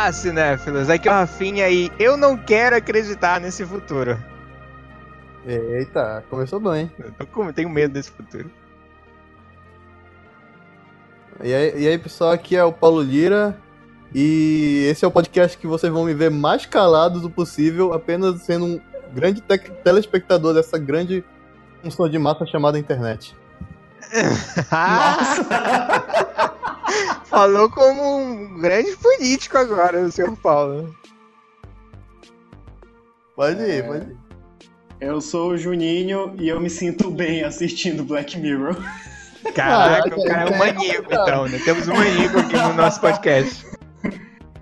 Olá, cinéfilos, aqui é o Rafinha e eu não quero acreditar nesse futuro. Eita, começou bem. Eu tô tenho medo desse futuro. E aí, e aí, pessoal, aqui é o Paulo Lira e esse é o podcast que vocês vão me ver mais calado do possível, apenas sendo um grande telespectador dessa grande função de massa chamada internet. Falou como um grande político agora, o senhor Paulo. Pode ir, é... pode ir. Eu sou o Juninho e eu me sinto bem assistindo Black Mirror. Caraca, o cara é um maníaco, então, né? Temos um maníaco aqui no nosso podcast.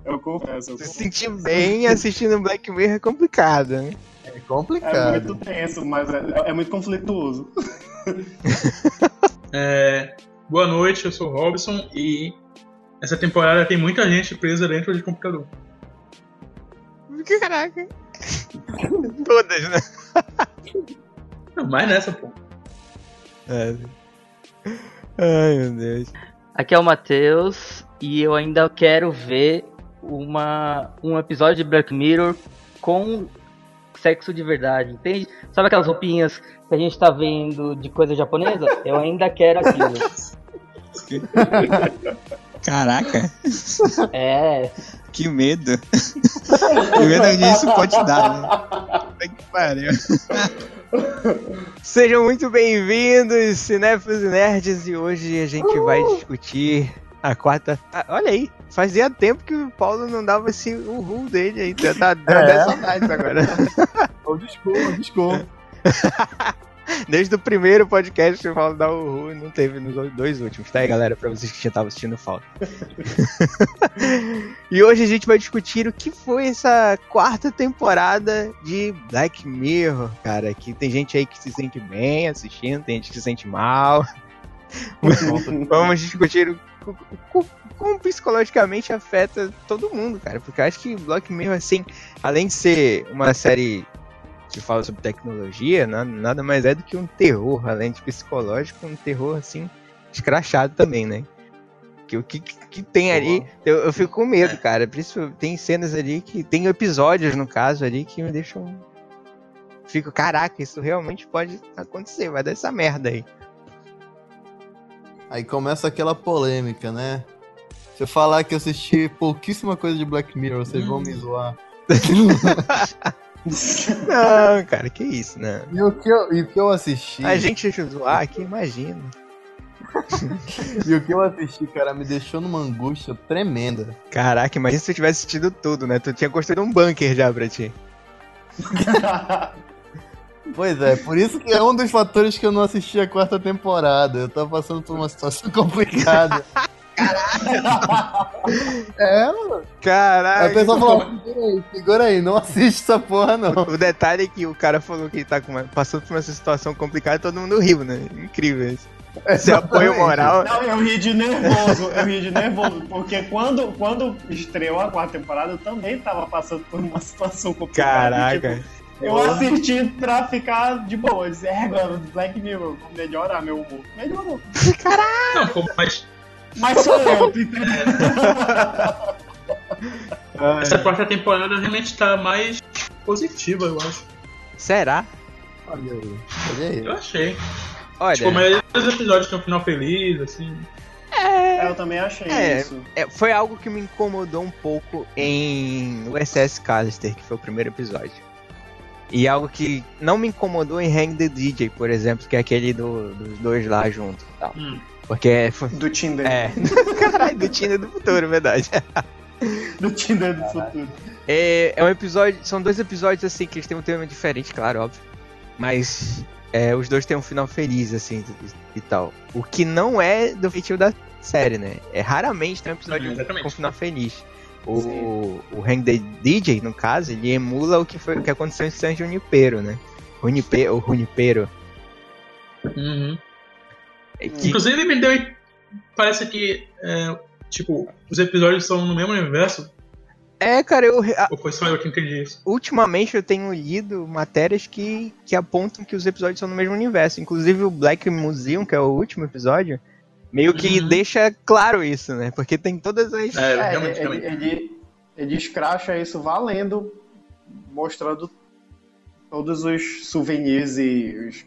Eu confesso. Eu Se sentir bem assistindo Black Mirror é complicado, né? É complicado. É muito tenso, mas é, é muito conflituoso. É, boa noite, eu sou o Robson e essa temporada tem muita gente presa dentro de computador. Caraca. Todas, né? Não, mais nessa, pô. É. Ai, meu Deus. Aqui é o Matheus e eu ainda quero ver uma, um episódio de Black Mirror com sexo de verdade, entende? Sabe aquelas roupinhas que a gente tá vendo de coisa japonesa? Eu ainda quero aquilo. Caraca. É. Que medo. que medo onde isso pode dar, né? Que pariu. Sejam muito bem-vindos, cinéfilos e nerds, e hoje a gente vai discutir a quarta. Ah, olha aí, fazia tempo que o Paulo não dava esse uhul dele aí. Tá, tá é. saudades agora. O desculpa, desculpa. Desde o primeiro podcast que eu falo da Uhu, não teve nos dois últimos, tá aí, galera? Pra vocês que já estavam assistindo falta. e hoje a gente vai discutir o que foi essa quarta temporada de Black Mirror, cara. Que tem gente aí que se sente bem assistindo, tem gente que se sente mal. Vamos discutir o, como psicologicamente afeta todo mundo, cara. Porque eu acho que Black Mirror, assim, além de ser uma série que fala sobre tecnologia, nada, nada mais é do que um terror, além de psicológico, um terror assim, escrachado também, né? Que o que, que tem ali, eu, eu fico com medo, cara. Por isso tem cenas ali que. Tem episódios, no caso, ali, que me deixam. Fico, caraca, isso realmente pode acontecer, vai dar essa merda aí. Aí começa aquela polêmica, né? Se eu falar que eu assisti pouquíssima coisa de Black Mirror, vocês hum. vão me zoar. Não, cara, que isso, né? E o que eu, e o que eu assisti. A gente zoar aqui, imagina. e o que eu assisti, cara, me deixou numa angústia tremenda. Caraca, imagina se tu tivesse assistido tudo, né? Tu tinha construído um bunker já pra ti. Pois é, por isso que é um dos fatores que eu não assisti a quarta temporada. Eu tava passando por uma situação complicada. é, mano. Caraca. Aí a pessoa falou, segura aí, segura aí, não assiste essa porra, não. O detalhe é que o cara falou que tá uma, passando por uma situação complicada e todo mundo riu, né? Incrível isso. Esse apoio moral. Não, eu ri de nervoso, eu ri de nervoso, porque quando, quando estreou a quarta temporada, eu também tava passando por uma situação complicada. Caraca. Tipo, eu assisti pra ficar de boa. Dizer, é, Black Mirror, vou melhorar meu humor. Melhorou. Caralho! Não, mas mas sou eu, Essa quarta temporada realmente tá mais positiva, eu acho. Será? Olha aí. Olha aí. Eu achei. Olha. Tipo, a maioria dos episódios tem um final feliz, assim. É, eu também achei é, isso. É, foi algo que me incomodou um pouco em USS Callister, que foi o primeiro episódio. E algo que não me incomodou em Hang the DJ, por exemplo, que é aquele do, dos dois lá junto. Tal. Hum. Porque é. Do Tinder. É. Caralho, do Tinder do futuro, verdade. do Tinder do futuro. É, é um episódio. São dois episódios assim que eles têm um tema diferente, claro, óbvio. Mas é, os dois têm um final feliz, assim, e, e tal. O que não é do feitio da série, né? É raramente tem um episódio Sim, com um final feliz. O, o Hang the DJ, no caso, ele emula o que foi o que aconteceu em San Junipero, né? Junipero, o Junipero. Uhum. É que... Inclusive me deu. Parece que. É, tipo, os episódios são no mesmo universo. É, cara, eu. Ou foi só eu que entendi isso? Ultimamente eu tenho lido matérias que, que apontam que os episódios são no mesmo universo. Inclusive o Black Museum, que é o último episódio, meio que uhum. deixa claro isso, né? Porque tem todas as. É, é realmente, ele, ele, ele escracha isso valendo, mostrando todos os souvenirs e os,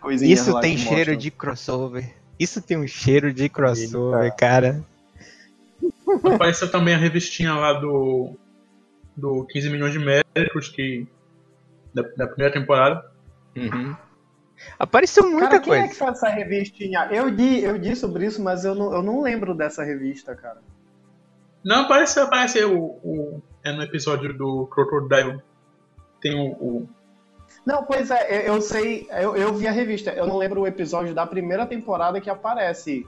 coisinhas Isso lá tem que cheiro mostram. de crossover. Isso tem um cheiro de crossover, Eita. cara. Apareceu também a revistinha lá do. do 15 milhões de médicos que. da, da primeira temporada. Uhum. Apareceu muita Cara, quem coisa. é que faz essa revistinha? Eu li, eu li sobre isso, mas eu não, eu não lembro dessa revista, cara. Não, apareceu, apareceu o, o- é no episódio do Crocodile. Tem o. o- Não, pois é, eu, eu sei, eu, eu vi a revista, eu não lembro o episódio da primeira temporada que aparece,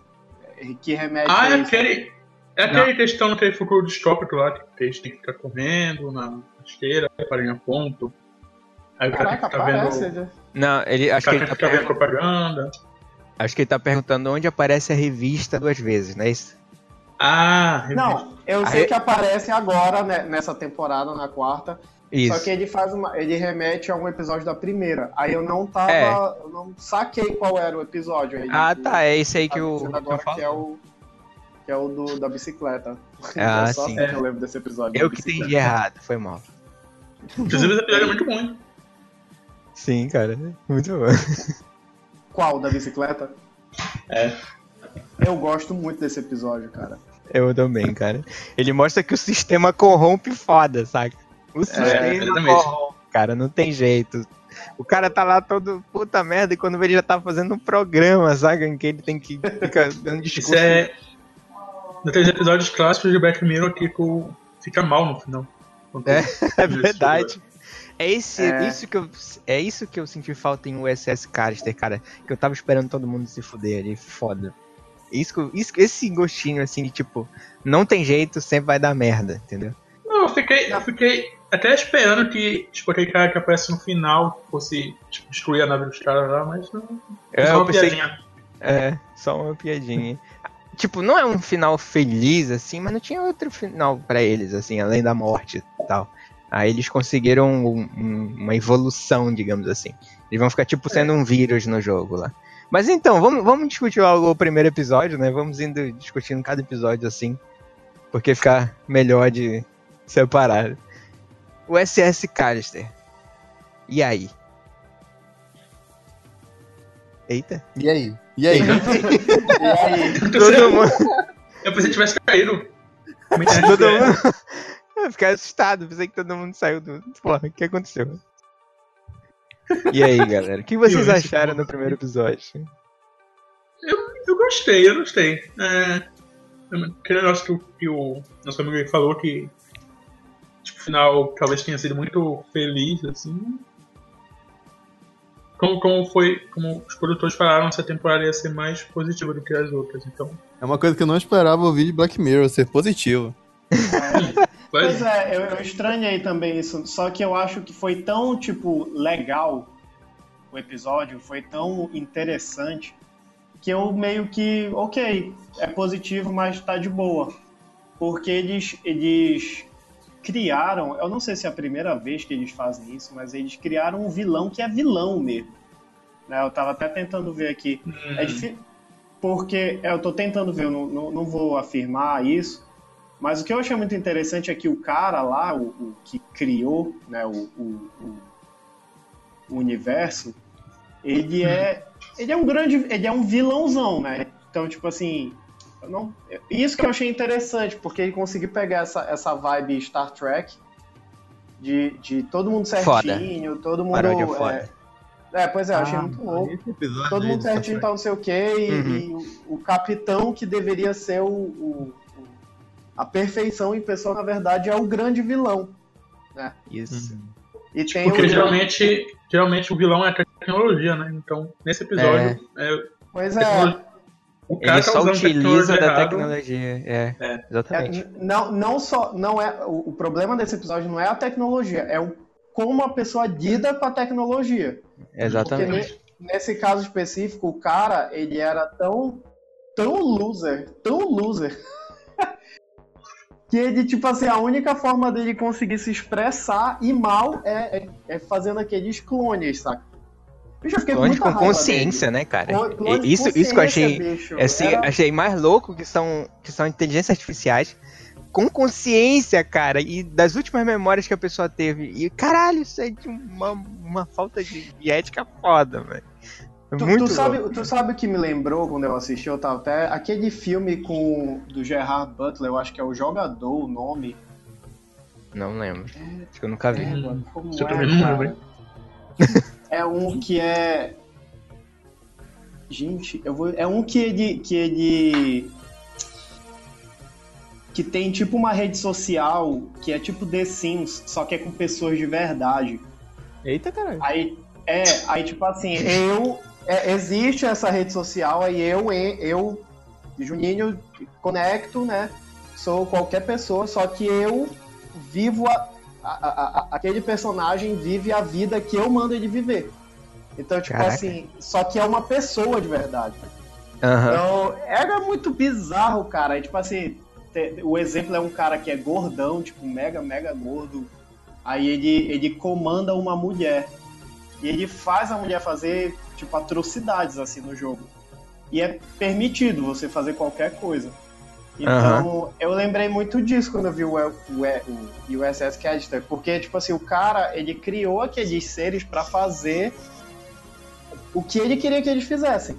eh, que remete Ah, a é isso. aquele. É aquele questão naquele futuro distópico lá, que eles têm que ficar correndo na esteira, a ponto. Aí o cara tem aparece. vendo. ele- Não, ele acho que ele tem tá vendo perguntando, propaganda. acho que ele tá perguntando onde aparece a revista duas vezes, não é isso? Ah, Não, eu A sei re- que aparece agora, né, nessa temporada, na quarta, Isso. só que ele faz uma, ele remete a um episódio da primeira. Aí eu não tava, É. eu não saquei qual era o episódio. Aí, Ah, tá, é esse aí tá que o dizendo que eu agora que é o que é o do, da bicicleta. Ah, é só sim. assim que eu lembro desse episódio. Eu que bicicleta. entendi errado, foi mal. Inclusive esse episódio é muito bom. Sim, cara, muito bom. Qual da bicicleta? É. Eu gosto muito desse episódio, cara. Eu também, cara. Ele mostra que o sistema corrompe foda, saca? O sistema corrompe, cara, não tem jeito. O cara tá lá todo puta merda e quando vê ele já tá fazendo um programa, saca? Em que ele tem que ficar dando Isso discurso. é. Daqueles episódios clássicos de Black Mirror que fica mal no final. É, É verdade. É, esse, É. Isso que eu, é isso que eu senti falta em USS Callister, cara. Que eu tava esperando todo mundo se fuder ali. Foda. Isso, isso, esse gostinho, assim, de tipo, não tem jeito, sempre vai dar merda, entendeu? Não, eu fiquei, eu fiquei até esperando que, tipo, aquele cara que aparece no final fosse tipo, destruir a nave dos caras lá, mas não. É, só uma pensei- piadinha. É, só uma piadinha. tipo, não é um final feliz, assim, mas não tinha outro final pra eles, assim, além da morte e tal. Aí eles conseguiram um- um- uma evolução, digamos assim. Eles vão ficar, tipo, sendo um vírus no jogo lá. Mas então, vamos, vamos discutir logo o primeiro episódio, né? Vamos indo discutindo cada episódio assim. Porque ficar melhor de separar. O SS Callister. E aí? Eita. E aí? E aí? E aí? Todo mundo. Eu pensei que tivesse caído. Todo mundo. Eu fiquei assustado, pensei que todo mundo saiu do. Porra, o que aconteceu? E aí, galera? O que vocês Eu acharam do primeiro episódio? Eu gostei, eu gostei. É, aquele negócio que, o- que o nosso amigo aí falou que tipo, o final talvez tenha sido muito feliz, assim. Como, como foi. Como os produtores falaram, essa temporada ia ser mais positiva do que as outras, então. É uma coisa que eu não esperava ouvir de Black Mirror, ser positivo. Pois é, eu, eu estranhei também isso. Só que eu acho que foi tão, tipo, legal o episódio, foi tão interessante, que eu meio que, ok, é positivo, mas tá de boa. Porque eles, eles criaram, eu não sei se é a primeira vez que eles fazem isso, mas eles criaram um vilão que é vilão mesmo. Né, eu tava até tentando ver aqui. É difícil. Porque eu tô tentando ver, eu não, não, não vou afirmar isso, mas o que eu achei muito interessante é que o cara lá, o, o que criou né, o, o, o- o universo, ele é. Ele é um grande. Ele é um vilãozão, né? Então, tipo assim. Não, isso que eu achei interessante, porque ele conseguiu pegar essa, essa vibe Star Trek. De, de todo mundo Foda. certinho, todo mundo. Paródia é, foda. é, pois é, eu achei muito louco todo mundo certinho, tal, não sei o quê, e, Uhum. e o, o capitão que deveria ser o, o- o- a perfeição em pessoa, na verdade, é o grande vilão. Isso. E tem Porque o, geralmente, geralmente o vilão é a tecnologia, né? Então, nesse episódio, é, Pois é, tecnologia- o cara Ele tá só utiliza da errado. tecnologia. É, É. exatamente. é, não, não só, não é, o, o problema desse episódio não é a tecnologia, é o, como a pessoa lida com a tecnologia. exatamente. Porque ne- nesse caso específico, o cara, ele era tão, tão loser, tão loser, que ele, tipo assim, a única forma dele conseguir se expressar e mal é, é, é fazendo aqueles clones, saca? Bicho, eu com consciência, né, cara? dele. Clone com E- Isso, isso que eu achei. bicho. Assim, Era- achei mais louco que são, que são inteligências artificiais com consciência, cara, e das últimas memórias que a pessoa teve. E caralho, isso é de uma, uma falta de, de ética foda, velho. É tu, muito tu, sabe, tu sabe o que me lembrou quando eu assisti? Eu tava até. Aquele filme com do Gerard Butler, eu acho que é o Jogador, o nome. Não lembro. Acho que eu nunca vi. É, como Isso eu é, também não cara? lembro. É um que é. Gente, eu vou. É um que ele. Que ele. Que tem tipo uma rede social que é tipo The Sims, só que é com pessoas de verdade. Eita, caralho. Aí, é, aí tipo assim, eu. é, existe essa rede social, aí eu, eu, Juninho, conecto, né? Sou qualquer pessoa, só que eu vivo a, a- a- aquele personagem vive a vida que eu mando ele viver. Então, tipo Caraca. assim, só que é uma pessoa de verdade. Aham. Então, era muito bizarro, cara. E, tipo assim, o exemplo é um cara que é gordão, tipo, mega, mega gordo. Aí ele, ele comanda uma mulher. E ele faz a mulher fazer, tipo, atrocidades, assim, no jogo. E é permitido você fazer qualquer coisa. Então, eu lembrei muito disso quando eu vi o, o, o USS Callister. Porque, tipo assim, o cara, ele criou aqueles seres pra fazer o que ele queria que eles fizessem.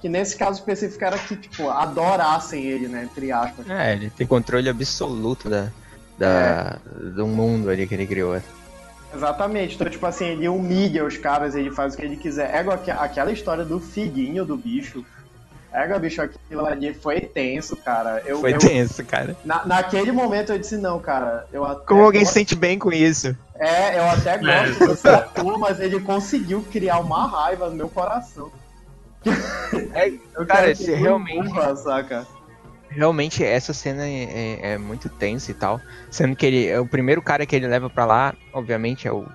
Que nesse caso específico era que, tipo, adorassem ele, né? Entre aspas. É, ele tem controle absoluto da, da, do mundo ali que ele criou. Exatamente. Então, tipo assim, ele humilha os caras, ele faz o que ele quiser. É igual aque- aquela história do figuinho do bicho. É, bicho, aquilo ali foi tenso, cara. Eu, Foi eu- tenso, cara. na- naquele momento eu disse, não, cara. Eu até Como alguém se sente bem com isso? É, eu até gosto desse ator, mas ele conseguiu criar uma raiva no meu coração. É, Eu Cara, que realmente- burra, saca? Realmente, essa cena é, é- é muito tensa e tal. Sendo que ele é o primeiro cara que ele leva pra lá, obviamente, é o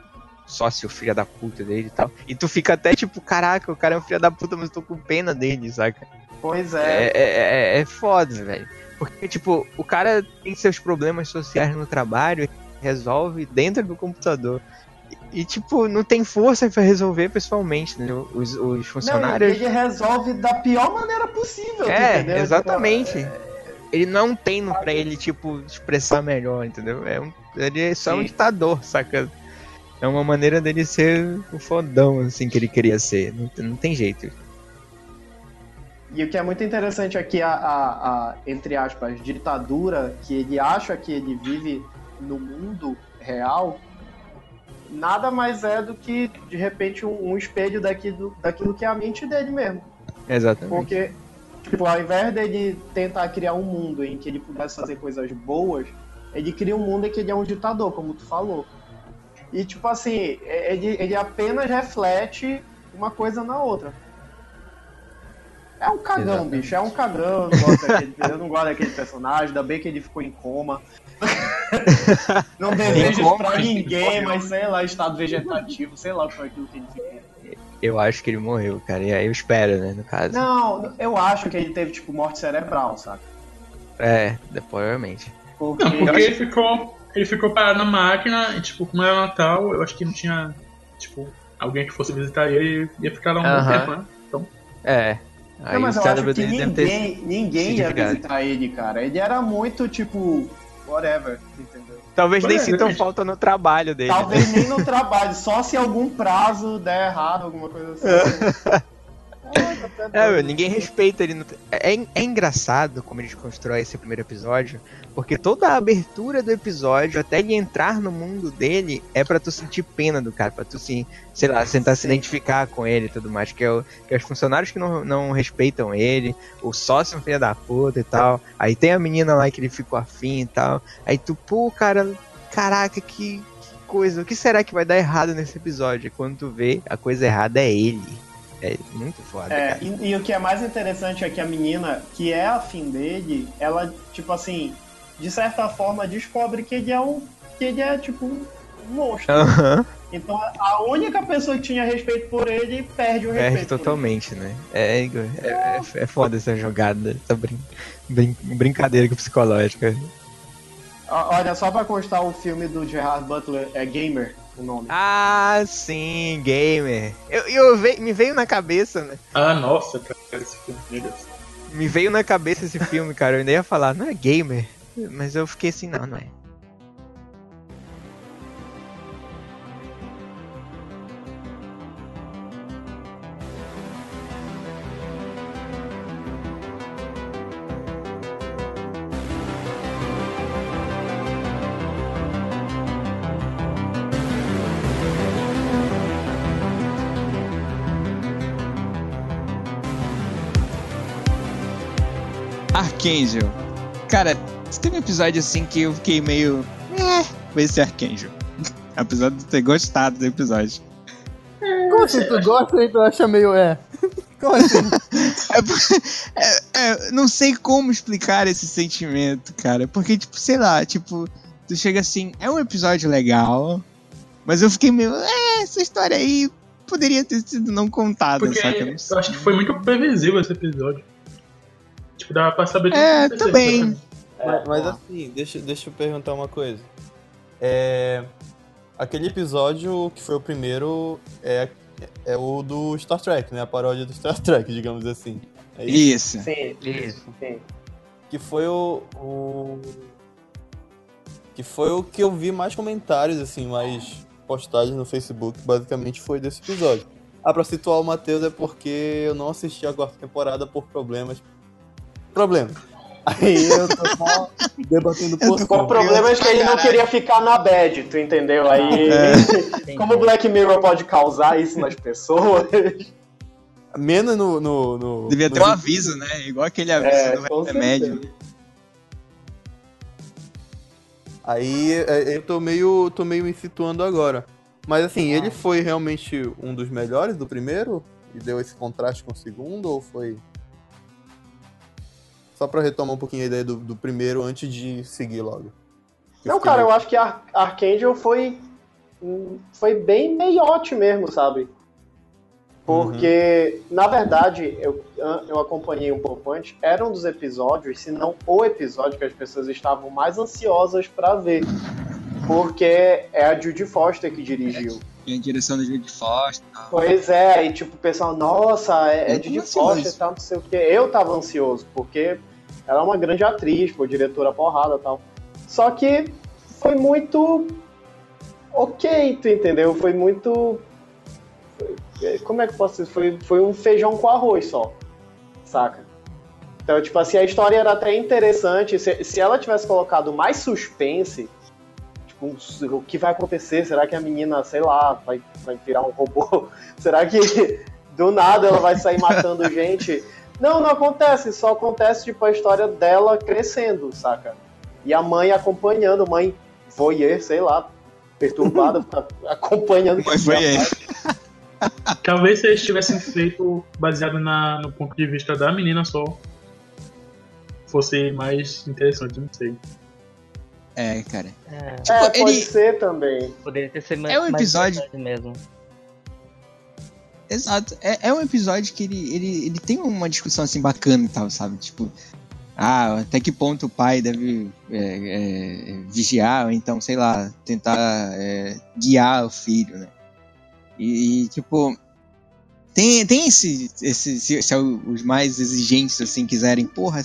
sócio filha da puta dele e tal. E tu fica até tipo, caraca, o cara é um filho da puta, mas eu tô com pena dele, saca? Pois é. É, é, é, é foda, velho. Porque, tipo, o cara tem seus problemas sociais no trabalho, resolve dentro do computador. E, e, tipo, não tem força pra resolver pessoalmente, entendeu? Os, os Não, funcionários. ele resolve da pior maneira possível, É, entendeu? exatamente. Tipo, Ele não é um treino pra ele, tipo, expressar melhor, entendeu? É um, ele é só um Sim. ditador, saca? É uma maneira dele ser o fodão, assim, que ele queria ser. Não, tem- não tem jeito. E o que é muito interessante aqui, a, a, a, entre aspas, ditadura, que ele acha que ele vive no mundo real, nada mais é do que, de repente, um, um espelho daquilo, daquilo que é a mente dele mesmo. Exatamente. Porque, tipo, ao invés dele tentar criar um mundo em que ele pudesse fazer coisas boas, ele cria um mundo em que ele é um ditador, como tu falou. E, tipo assim, ele, ele apenas reflete uma coisa na outra. É um cagão, Exatamente. bicho. É um cagão. Eu não, gosto daquele, eu não gosto daquele personagem. Ainda bem que ele ficou em coma. não desejo isso pra ninguém, mas sei lá, estado vegetativo, sei lá o que foi aquilo que ele ficou. Eu acho que ele morreu, cara. E aí eu espero, né, no caso. Não, eu acho que ele teve, tipo, morte cerebral, saca? É, provavelmente. Porque, Não, porque acho- ele ficou. Ele ficou parado na máquina e, tipo, como era Natal, eu acho que não tinha, tipo, alguém que fosse visitar ele ia ficar lá um bom Aham. tempo, né? Então, É. Aí não, mas o eu cérebro acho que dele deve ter ninguém, ninguém ia visitar ele, cara. Ele era muito, tipo, whatever, entendeu? Talvez nem É, sintam falta no trabalho dele. né? Talvez nem no trabalho, só se algum prazo der errado, alguma coisa assim. Tá É, ninguém respeita ele. no- É, é engraçado como eles constroem esse primeiro episódio, porque toda a abertura do episódio, até ele entrar no mundo dele, é pra tu sentir pena do cara, pra tu, sim, sei lá, tentar se identificar com ele e tudo mais. Que é, o, que é os funcionários que não, não respeitam ele, o sócio é um filho da puta e tal. Aí tem a menina lá que ele ficou afim e tal. Aí tu, pô, cara, caraca, que, que coisa, o que será que vai dar errado nesse episódio? Quando tu vê, a coisa errada é ele. É muito foda, É, e, e o que é mais interessante é que a menina, que é afim dele, ela, tipo assim, de certa forma descobre que ele é um. que ele é, tipo, um monstro. Então a única pessoa que tinha respeito por ele perde o respeito. Perde totalmente, né? É, é, é, é foda essa jogada, essa brin brin- brincadeira psicológica. Olha, só pra constar, o filme do Gerard Butler é Gamer, o nome. Ah, sim, gamer. Eu, eu ve- me veio na cabeça, né? ah, nossa, cara, esse filme, meu Deus. Me veio na cabeça esse filme, cara. Eu ainda ia falar, não é gamer. Mas eu fiquei assim, não, não é. Archangel. Cara, teve um episódio assim que eu fiquei meio. É, com esse Archangel. Apesar de ter gostado do episódio. Como assim? Tu gosta e tu acha meio é? Como assim? é, é, é, não sei como explicar esse sentimento, cara. Porque, tipo, sei lá, tipo, tu chega assim, é um episódio legal, mas eu fiquei meio. É, essa história aí poderia ter sido não contada, Porque saca? Eu acho que foi muito previsível esse episódio. Tipo, dava pra saber É, também. Mas, mas assim, deixa, deixa eu perguntar uma coisa. É, aquele episódio que foi o primeiro é, é o do Star Trek, né? A paródia do Star Trek, digamos assim. É isso? Sim, Isso. sim. Que foi o, o. Que foi o que eu vi mais comentários, assim, mais postagens no Facebook, basicamente foi desse episódio. Ah, pra situar o Matheus é porque eu não assisti a quarta temporada por problemas. Problema. Aí eu tô só debatendo por O problema é que ele não queria ficar na bad, tu entendeu? Aí, É. como o Black Mirror pode causar isso nas pessoas, Menos no. no, no Devia no ter um aviso, né? Igual aquele aviso É, do remédio. Aí é, eu tô meio, tô meio me situando agora. Mas assim, ele foi realmente um dos melhores do primeiro? E deu esse contraste com o segundo? Ou foi. Só pra retomar um pouquinho a ideia do, do primeiro antes de seguir logo. Não, cara, eu acho que Ar Archangel foi. Foi bem meiote mesmo, sabe? Porque, na verdade, eu, eu acompanhei um pouco antes, era um dos episódios, se não o episódio que as pessoas estavam mais ansiosas pra ver. Porque é a Judy Foster que dirigiu. Tem a direção do Jude Foster tal. Pois é, e tipo, o pessoal, nossa, é, é Eu Judy. Foster e tal, não sei o quê. Eu tava ansioso, porque ela é uma grande atriz, foi diretora porrada tal. Só que foi muito ok, tu entendeu? Foi muito. Como é que eu posso dizer? Foi, foi um feijão com arroz só, saca? Então, tipo assim, a história era até interessante. Se, se ela tivesse colocado mais suspense, tipo, o que vai acontecer? Será que a menina, sei lá, vai, vai virar um robô? Será que do nada ela vai sair matando gente? Não, não acontece. Só acontece, tipo, a história dela crescendo, saca? E a mãe acompanhando, mãe voyeur, sei lá, perturbada, acompanhando. ele. faz. Talvez se eles tivessem feito baseado na, no ponto de vista da menina só, fosse mais interessante, não sei. É, cara. É, Tipo, é, pode ele- ser também. poderia ter sido mais, É um mais episódio- verdade mesmo. Exato. É, é um episódio que ele, ele, ele tem uma discussão assim bacana e tal, sabe? Tipo, ah, até que ponto o pai deve é, é, vigiar, ou então, sei lá, tentar é, guiar o filho, né? E, e, tipo, tem, tem esse, esse se, se os mais exigentes assim quiserem, porra,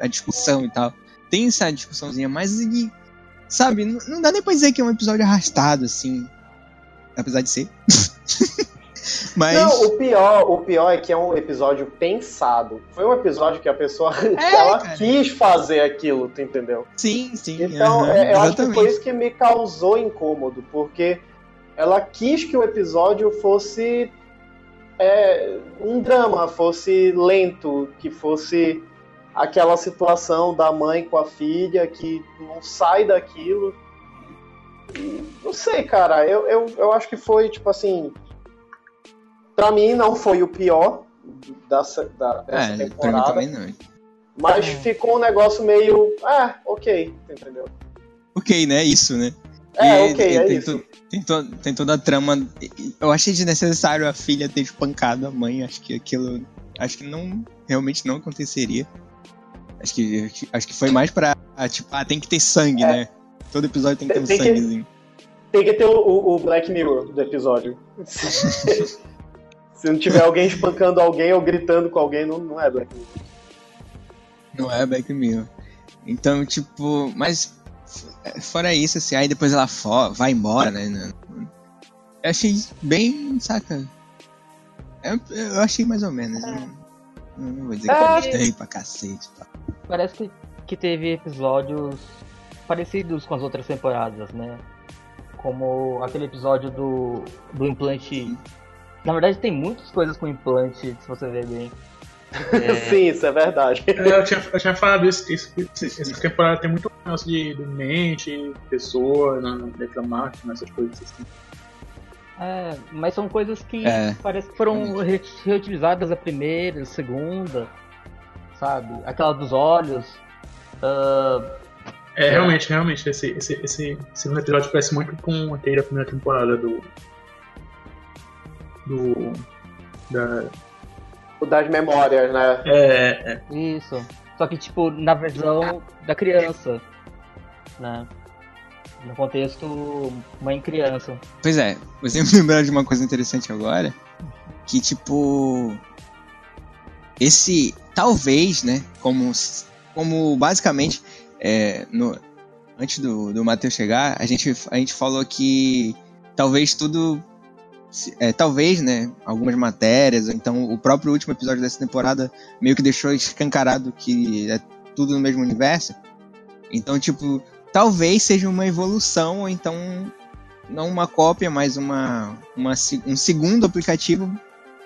a discussão e tal, tem essa discussãozinha, mas ele, sabe, não, não dá nem pra dizer que é um episódio arrastado, assim, apesar de ser. mas. Não, o pior, o pior é que é um episódio pensado. Foi um episódio que a pessoa É, ela cara. quis fazer aquilo, tu entendeu? Sim, sim. Então, aham, é, eu acho que foi isso que me causou incômodo, porque ela quis que o episódio fosse é, um drama, fosse lento, que fosse aquela situação da mãe com a filha que não sai daquilo. E, Não sei, cara, eu, eu, eu acho que foi, tipo assim. Pra mim, não foi o pior dessa, da, dessa É, pra mim temporada. também não. Mas ficou um negócio meio. Ah, ok, entendeu? Ok, né? Isso, né? É, E- ok, e é tem, isso. to- tem, to- tem toda a trama. Eu achei desnecessário a filha ter espancado a mãe. Acho que aquilo. Acho que não. Realmente não aconteceria. Acho que, acho que foi mais pra. ah, Tipo, ah, tem que ter sangue, É. né? Todo episódio tem que ter um Tem que- sanguezinho. Tem que ter o, o- o Black Mirror do episódio. Se não tiver alguém espancando alguém ou gritando com alguém, não, não é Black Mirror. Não é Black Mirror. Então, tipo, mas fora isso, assim, aí depois ela vai embora, né? Eu achei bem, saca? Eu, eu achei mais ou menos. É. Não, não, vou dizer que eu é. gostei pra cacete. Tá? Parece que, que teve episódios parecidos com as outras temporadas, né? Como aquele episódio do, do implante. Na verdade, tem muitas coisas com implante, se você ver bem. É... Sim, isso é verdade. É, eu, tinha, eu tinha falado isso, isso, essa temporada tem muito negócio de, de mente, pessoa, na, letra máquina, essas coisas assim. É, mas são coisas que é, parece que foram re reutilizadas a primeira, a segunda, sabe? Aquela dos olhos. Uh, é, realmente, realmente, esse, esse, esse segundo episódio parece muito com aquele da primeira temporada do. Do. Da. O das memórias, né? É, é. Isso. Só que, tipo, na versão da criança, né? No contexto mãe criança. Pois é, você me lembrar de uma coisa interessante agora, que tipo esse talvez, né, como como basicamente é, no, antes do, do Matheus chegar, a gente, a gente falou que talvez tudo. É, talvez, né? Algumas matérias, então o próprio último episódio dessa temporada meio que deixou escancarado que é tudo no mesmo universo. Então, tipo, talvez seja uma evolução, ou então não uma cópia, mas uma, uma um segundo aplicativo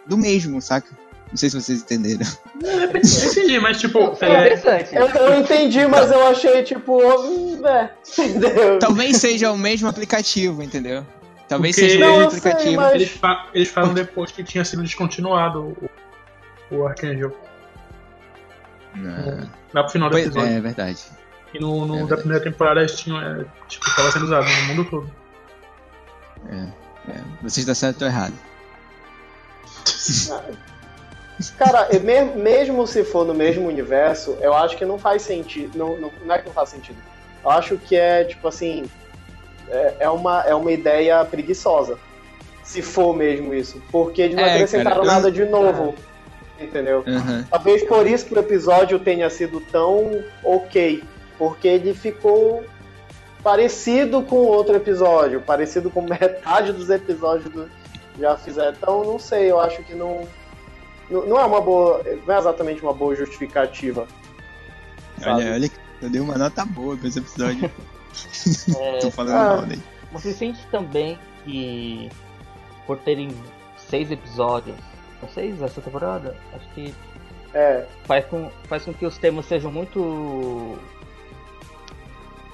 do mesmo, saca? Não sei se vocês entenderam. Eu entendi, mas tipo. É, é... Eu, eu, entendi, mas eu achei tipo. É, entendeu? Talvez seja o mesmo aplicativo, entendeu? Talvez Porque seja o mesmo aplicativo. Mas... eles, fa eles falam depois que tinha sido descontinuado o, o Archangel. Não. Lá pro final do episódio. É, é verdade. E no, no é da primeira temporada eles tinham, é, tipo, tava sendo usado no mundo todo. É, é. Você está certo ou errado. Cara, mesmo se for no mesmo universo, eu acho que não faz sentido. Não, não, não é que não faz sentido. Eu acho que é, tipo assim. É, é uma, é uma ideia preguiçosa. Se for mesmo isso. Porque eles não é, acrescentaram cara, nada de novo. É. Entendeu? Uhum. Talvez por isso que o episódio tenha sido tão ok porque ele ficou parecido com outro episódio, parecido com metade dos episódios do já fizeram. Então, não sei, eu acho que não, não, é uma boa, não é exatamente uma boa justificativa. Olha, olha, eu dei uma nota boa pra esse episódio. é, Tô falando ah, mal dele. Você sente também que por terem seis episódios, são seis essa temporada? Acho que é. faz, com, faz com que os temas sejam muito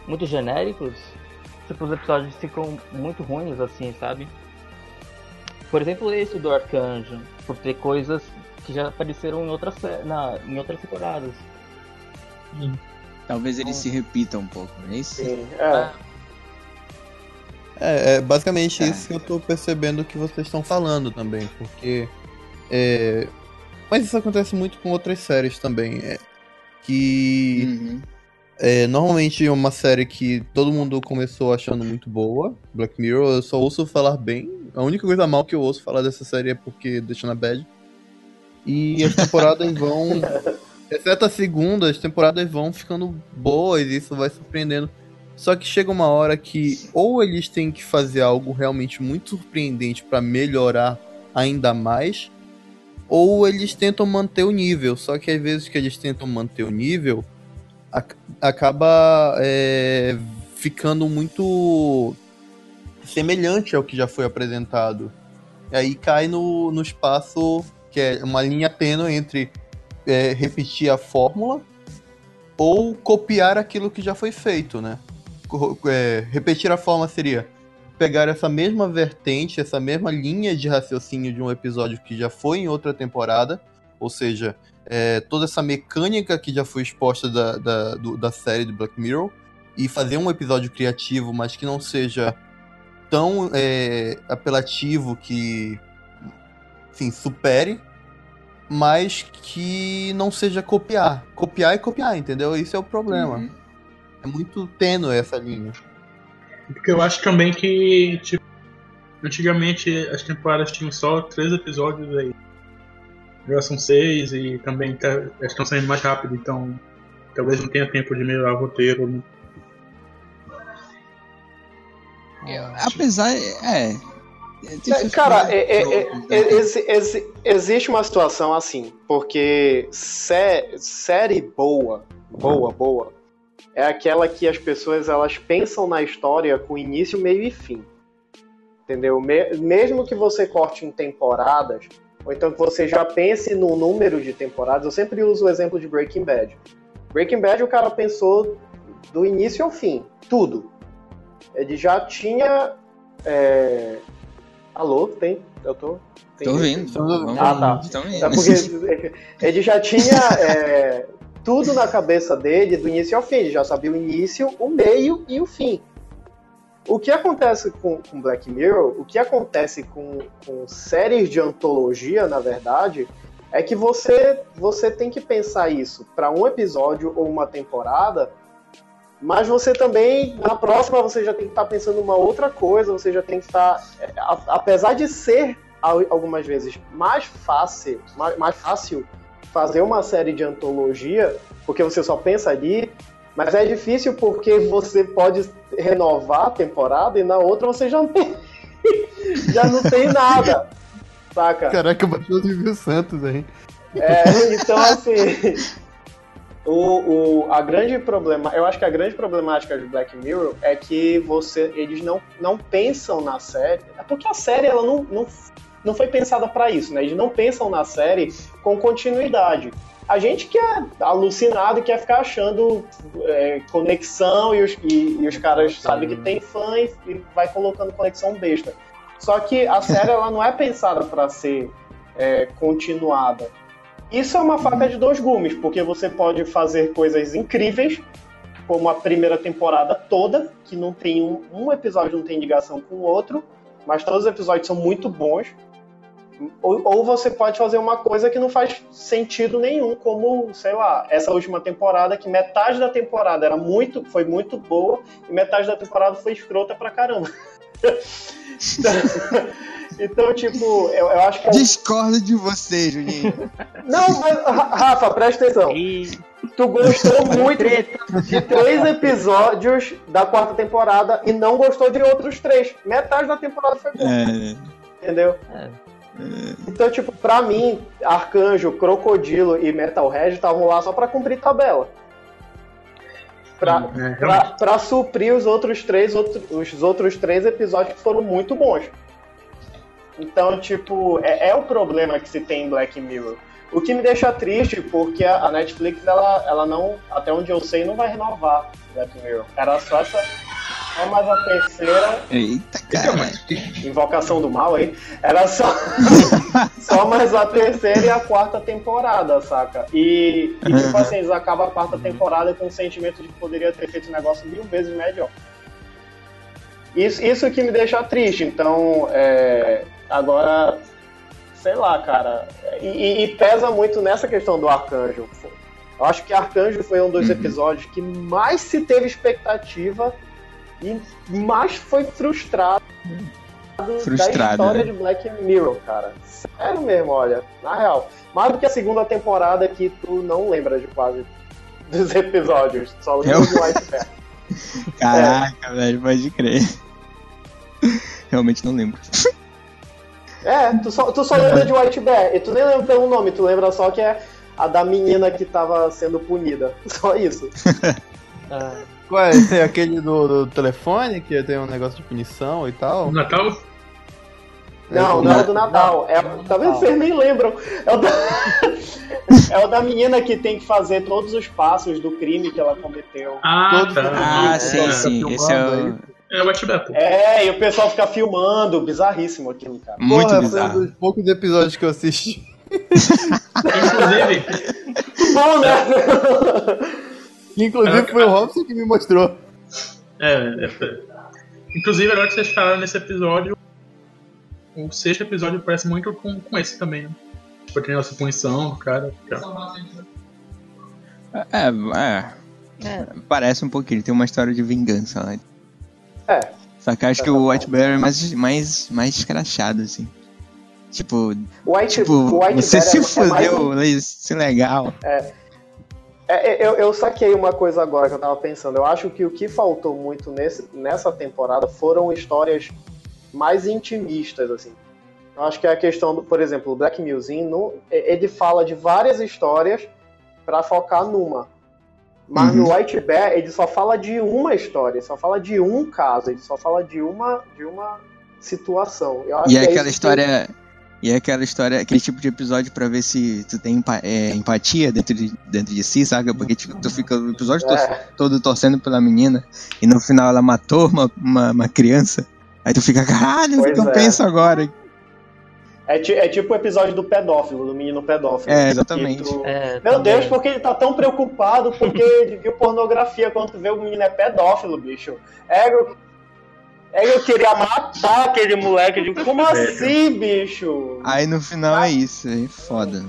muito genéricos, tipo, os episódios ficam muito ruins, assim, sabe? Por exemplo, esse do Arcanjo, por ter coisas que já apareceram em outras, na, em outras temporadas. Sim. Talvez ele se repita um pouco, não é isso? Sim, é. É, é basicamente é. isso que eu tô percebendo que vocês estão falando também, porque. É... Mas isso acontece muito com outras séries também. É... Que. Uhum é, normalmente é uma série que todo mundo começou achando muito boa, Black Mirror, eu só ouço falar bem. A única coisa mal que eu ouço falar dessa série é porque deixa na bad. E as temporadas vão. Exceto a segunda, as temporadas vão ficando boas isso vai surpreendendo. Só que chega uma hora que ou eles têm que fazer algo realmente muito surpreendente para melhorar ainda mais, ou eles tentam manter o nível. Só que às vezes que eles tentam manter o nível, acaba é, ficando muito semelhante ao que já foi apresentado. E aí cai no, no espaço que é uma linha tênue entre é, repetir a fórmula ou copiar aquilo que já foi feito, né? É, repetir a fórmula seria pegar essa mesma vertente, essa mesma linha de raciocínio de um episódio que já foi em outra temporada, ou seja, é, toda essa mecânica que já foi exposta da, da, do, da série de Black Mirror e fazer um episódio criativo, mas que não seja tão é, apelativo que enfim, supere, mas que não seja copiar. Copiar e copiar, entendeu? Isso é o problema. Uhum. É muito tênue essa linha. Porque eu acho também que, tipo, antigamente as temporadas tinham só três episódios aí já são seis e também tá, estão saindo mais rápido, então talvez não tenha tempo de melhorar o roteiro. Né? Apesar, é. É cara, é, é, é existe uma situação assim, porque sé, série boa, boa, boa, é aquela que as pessoas elas pensam na história com início, meio e fim. Entendeu? Mesmo que você corte em temporadas, ou então que você já pense no número de temporadas, eu sempre uso o exemplo de Breaking Bad. Breaking Bad o cara pensou do início ao fim, tudo. Ele já tinha. Alô, tem? Eu tô. Tem... Tô ouvindo. Ah, tá. É porque ele já tinha é, tudo na cabeça dele, do início ao fim. Ele já sabia o início, o meio e o fim. O que acontece com, com Black Mirror, o que acontece com, com, séries de antologia, na verdade, é que você, você tem que pensar isso para um episódio ou uma temporada, mas você também, na próxima, você já tem que estar tá pensando uma outra coisa, você já tem que estar. Tá, apesar de ser algumas vezes mais fácil, mais, mais fácil fazer uma série de antologia, porque você só pensa ali, mas é difícil porque você pode renovar a temporada e na outra você já não tem, já não tem nada. Saca? Caraca, baixou o Silvio Santos aí. É, então assim. O, o, a grande problema, eu acho que a grande problemática de Black Mirror é que você, eles não, não pensam na série, é porque a série ela não, não, não foi pensada para isso, né? Eles não pensam na série com continuidade. A gente que é alucinado e quer ficar achando é, conexão e os, e, e os caras sabem que tem fã e, e, vai colocando conexão besta. Só que a série ela não é pensada para ser é, continuada. Isso é uma faca de dois gumes, porque você pode fazer coisas incríveis, como a primeira temporada toda, que não tem um, um episódio não tem ligação com o outro, mas todos os episódios são muito bons ou, ou, você pode fazer uma coisa que não faz sentido nenhum, como, sei lá, essa última temporada, que metade da temporada era muito, foi muito boa, e metade da temporada foi escrota pra caramba. então, tipo, eu, eu acho que. É Discordo de você, Juninho. Não, mas, Rafa, presta atenção. Tu gostou muito de três episódios da quarta temporada e não gostou de outros três. Metade da temporada foi boa. É. Entendeu? É. Então, tipo, pra mim, Arcanjo, Crocodilo e Metalhead estavam lá só pra cumprir tabela. Pra, é, pra, pra, suprir os outros três outro, os outros três episódios que foram muito bons. Então, tipo, é, é, o problema que se tem em Black Mirror. O que me deixa triste, porque a, Netflix, ela, ela não, até onde eu sei, não vai renovar Black Mirror. Era só essa, só mais a terceira. Eita, cara. Invocação do mal aí. Era só, só mais a terceira e a quarta temporada, saca? E, e tipo assim, eles acabam a quarta temporada com o sentimento de que poderia ter feito um negócio mil vezes melhor. Isso, isso que me deixa triste. Então, é, agora, sei lá, cara. E, e, pesa muito nessa questão do arcanjo. Eu acho que Arcanjo foi um dos uhum. episódios que mais se teve expectativa e mais foi frustrado, frustrado da história né? de Black Mirror, cara. Sério mesmo, olha, na real. Mais do que a segunda temporada que tu não lembra de quase dos episódios, só lembra de White Bear. Caraca, é. velho, pode crer. Realmente não lembro. É, tu só, tu só lembra de White Bear, e tu nem lembra pelo nome, tu lembra só que é a da menina que tava sendo punida. Só isso. ah. Qual é? Tem aquele do, do, telefone que tem um negócio de punição e tal? Natal? Não, não é do Natal. É, tá vendo? Vocês nem lembram. É o, da... é o da menina que tem que fazer todos os passos do crime que ela cometeu. Ah, todos tá. Ah, sim, sim. Esse é o. É o Batman. É, e o pessoal fica filmando. Bizarríssimo aquilo, cara. Muito Porra, bizarro. Foi um dos poucos episódios que eu assisti. Inclusive. Bom, né? Inclusive foi o Robson que me mostrou. É, é, Inclusive, agora que vocês falaram nesse episódio, o sexto episódio parece muito com, com esse também, né? Tipo, tem nossa punição, cara. É, é, é. Parece um pouquinho, tem uma história de vingança lá. É. Só que acho que o White Bear é mais, mais, mais escrachado, assim. Tipo, White, tipo White você se é, fudeu, é isso é legal. É, É, é, eu, eu saquei uma coisa agora que eu tava pensando. Eu acho que o que faltou muito nesse, nessa temporada foram histórias mais intimistas, assim. Eu acho que é a questão, do, por exemplo, o Black Museum, no, ele fala de várias histórias para focar numa. Mas uhum. no White Bear, ele só fala de uma história, só fala de um caso, ele só fala de uma, de uma situação. e é aquela história. Que e é aquela história, aquele tipo de episódio pra ver se tu tem é, empatia dentro de, dentro de si, sabe? Porque tipo, tu fica o episódio é. todo torcendo pela menina e no final ela matou uma, uma, uma criança. Aí tu fica, caralho, o que eu é. penso agora? É, é, tipo o episódio do pedófilo, do menino pedófilo. É, exatamente. Tu... É, Meu também. Deus, porque ele tá tão preocupado porque ele viu pornografia quando tu vê o menino é pedófilo, bicho. É, é, eu queria matar aquele moleque. De... Como é. assim, bicho? Aí no final é isso, é foda.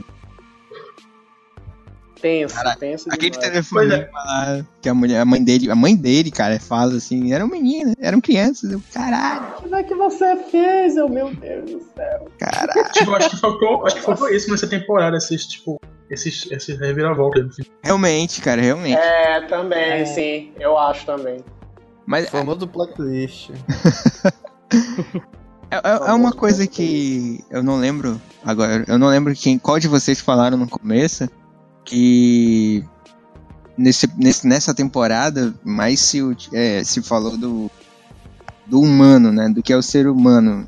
Tenso, cara, tenso Aquele telefone é. lá, que a mulher, a mãe dele, a mãe dele, cara, fala assim, eram meninas, eram crianças, eu, caralho. O que é que você fez, eu, meu Deus do céu. Caralho. tipo, acho que faltou, acho que faltou isso nessa temporada, esses, tipo, esses, esses reviravoltas. Realmente, cara, realmente. É, também, é. sim, eu acho também. Mas, o famoso plot twist. é, é, é, uma coisa que eu não lembro agora. Eu não lembro quem, qual de vocês falaram no começo que nesse, nesse, nessa temporada mais se, é, se falou do, do humano, né? Do que é o ser humano.